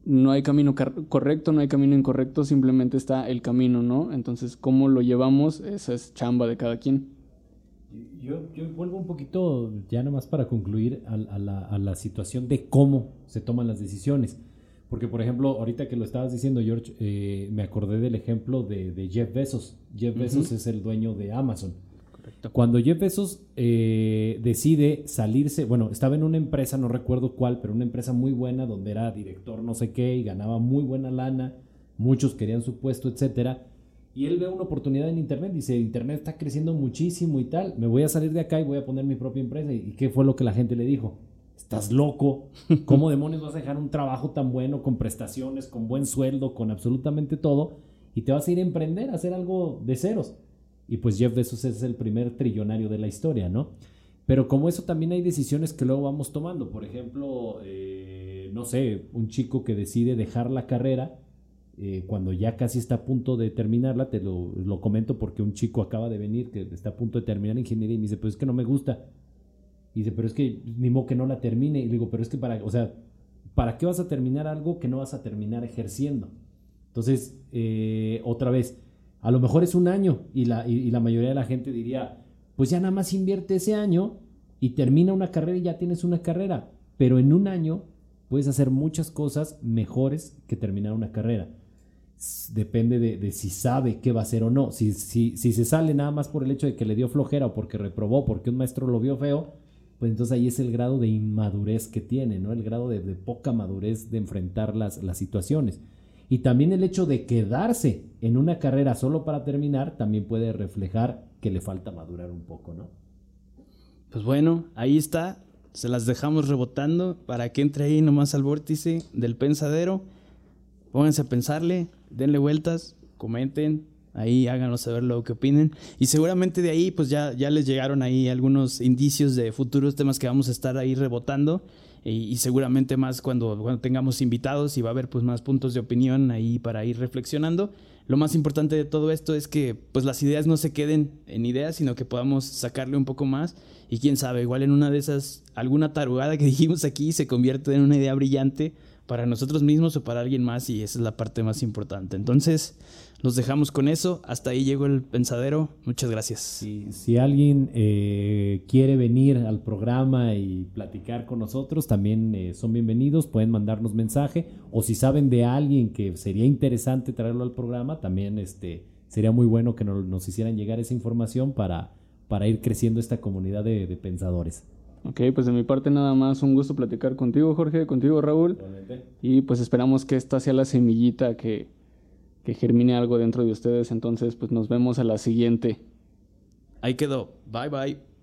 no hay camino correcto, no hay camino incorrecto, simplemente está el camino, ¿no? Entonces, ¿cómo lo llevamos? Esa es chamba de cada quien. Yo, vuelvo un poquito, ya nomás para concluir, a, la, situación de cómo se toman las decisiones. Porque, por ejemplo, ahorita que lo estabas diciendo, George, eh, me acordé del ejemplo de, Jeff Bezos. Jeff Bezos es el dueño de Amazon. Cuando Jeff Bezos eh, decide salirse, bueno, estaba en una empresa, no recuerdo cuál, pero una empresa muy buena donde era director no sé qué y ganaba muy buena lana, muchos querían su puesto, etcétera. Y él ve una oportunidad en Internet, dice, Internet está creciendo muchísimo y tal, me voy a salir de acá y voy a poner mi propia empresa. ¿Y qué fue lo que la gente le dijo? Estás loco, (laughs) ¿cómo demonios vas a dejar un trabajo tan bueno, con prestaciones, con buen sueldo, con absolutamente todo, y te vas a ir a emprender, a hacer algo de ceros? Y pues Jeff Bezos es el primer trillonario de la historia, ¿no? Pero como eso también hay decisiones que luego vamos tomando. Por ejemplo, eh, no sé, un chico que decide dejar la carrera eh, cuando ya casi está a punto de terminarla, te lo, lo, comento porque un chico acaba de venir que está a punto de terminar ingeniería y me dice, pues es que no me gusta. Y dice, pero es que ni modo que no la termine. Y le digo, pero es que para, o sea, ¿para qué vas a terminar algo que no vas a terminar ejerciendo? Entonces, eh, otra vez, a lo mejor es un año y la, y, la mayoría de la gente diría, pues ya nada más invierte ese año y termina una carrera y ya tienes una carrera. Pero en un año puedes hacer muchas cosas mejores que terminar una carrera. Depende de, si sabe qué va a hacer o no. Si, si, si, se sale nada más por el hecho de que le dio flojera o porque reprobó, porque un maestro lo vio feo, pues entonces ahí es el grado de inmadurez que tiene, ¿no? El grado de, de poca madurez de enfrentar las, las situaciones. Y también el hecho de quedarse en una carrera solo para terminar también puede reflejar que le falta madurar un poco, ¿no? Pues bueno, ahí está. Se las dejamos rebotando para que entre ahí nomás al vórtice del pensadero. Pónganse a pensarle, denle vueltas, comenten, ahí háganos saber lo que opinen. Y seguramente de ahí pues ya, ya les llegaron ahí algunos indicios de futuros temas que vamos a estar ahí rebotando y, seguramente más cuando, cuando tengamos invitados y va a haber pues más puntos de opinión ahí para ir reflexionando. Lo más importante de todo esto es que pues las ideas no se queden en ideas, sino que podamos sacarle un poco más y quién sabe, igual en una de esas, alguna tarugada que (laughs) dijimos aquí se convierte en una idea brillante para nosotros mismos o para alguien más y esa es la parte más importante. Entonces, los dejamos con eso. Hasta ahí llegó el pensadero. Muchas gracias. Si, si alguien eh, quiere venir al programa y platicar con nosotros, también eh, son bienvenidos. Pueden mandarnos mensaje o si saben de alguien que sería interesante traerlo al programa, también este, sería muy bueno que nos, hicieran llegar esa información para, para ir creciendo esta comunidad de pensadores. Ok, pues de mi parte nada más un gusto platicar contigo, Jorge, contigo, Raúl. Y pues esperamos que esta sea la semillita que, que germine algo dentro de ustedes. Entonces, pues nos vemos a la siguiente. Ahí quedó. Bye bye.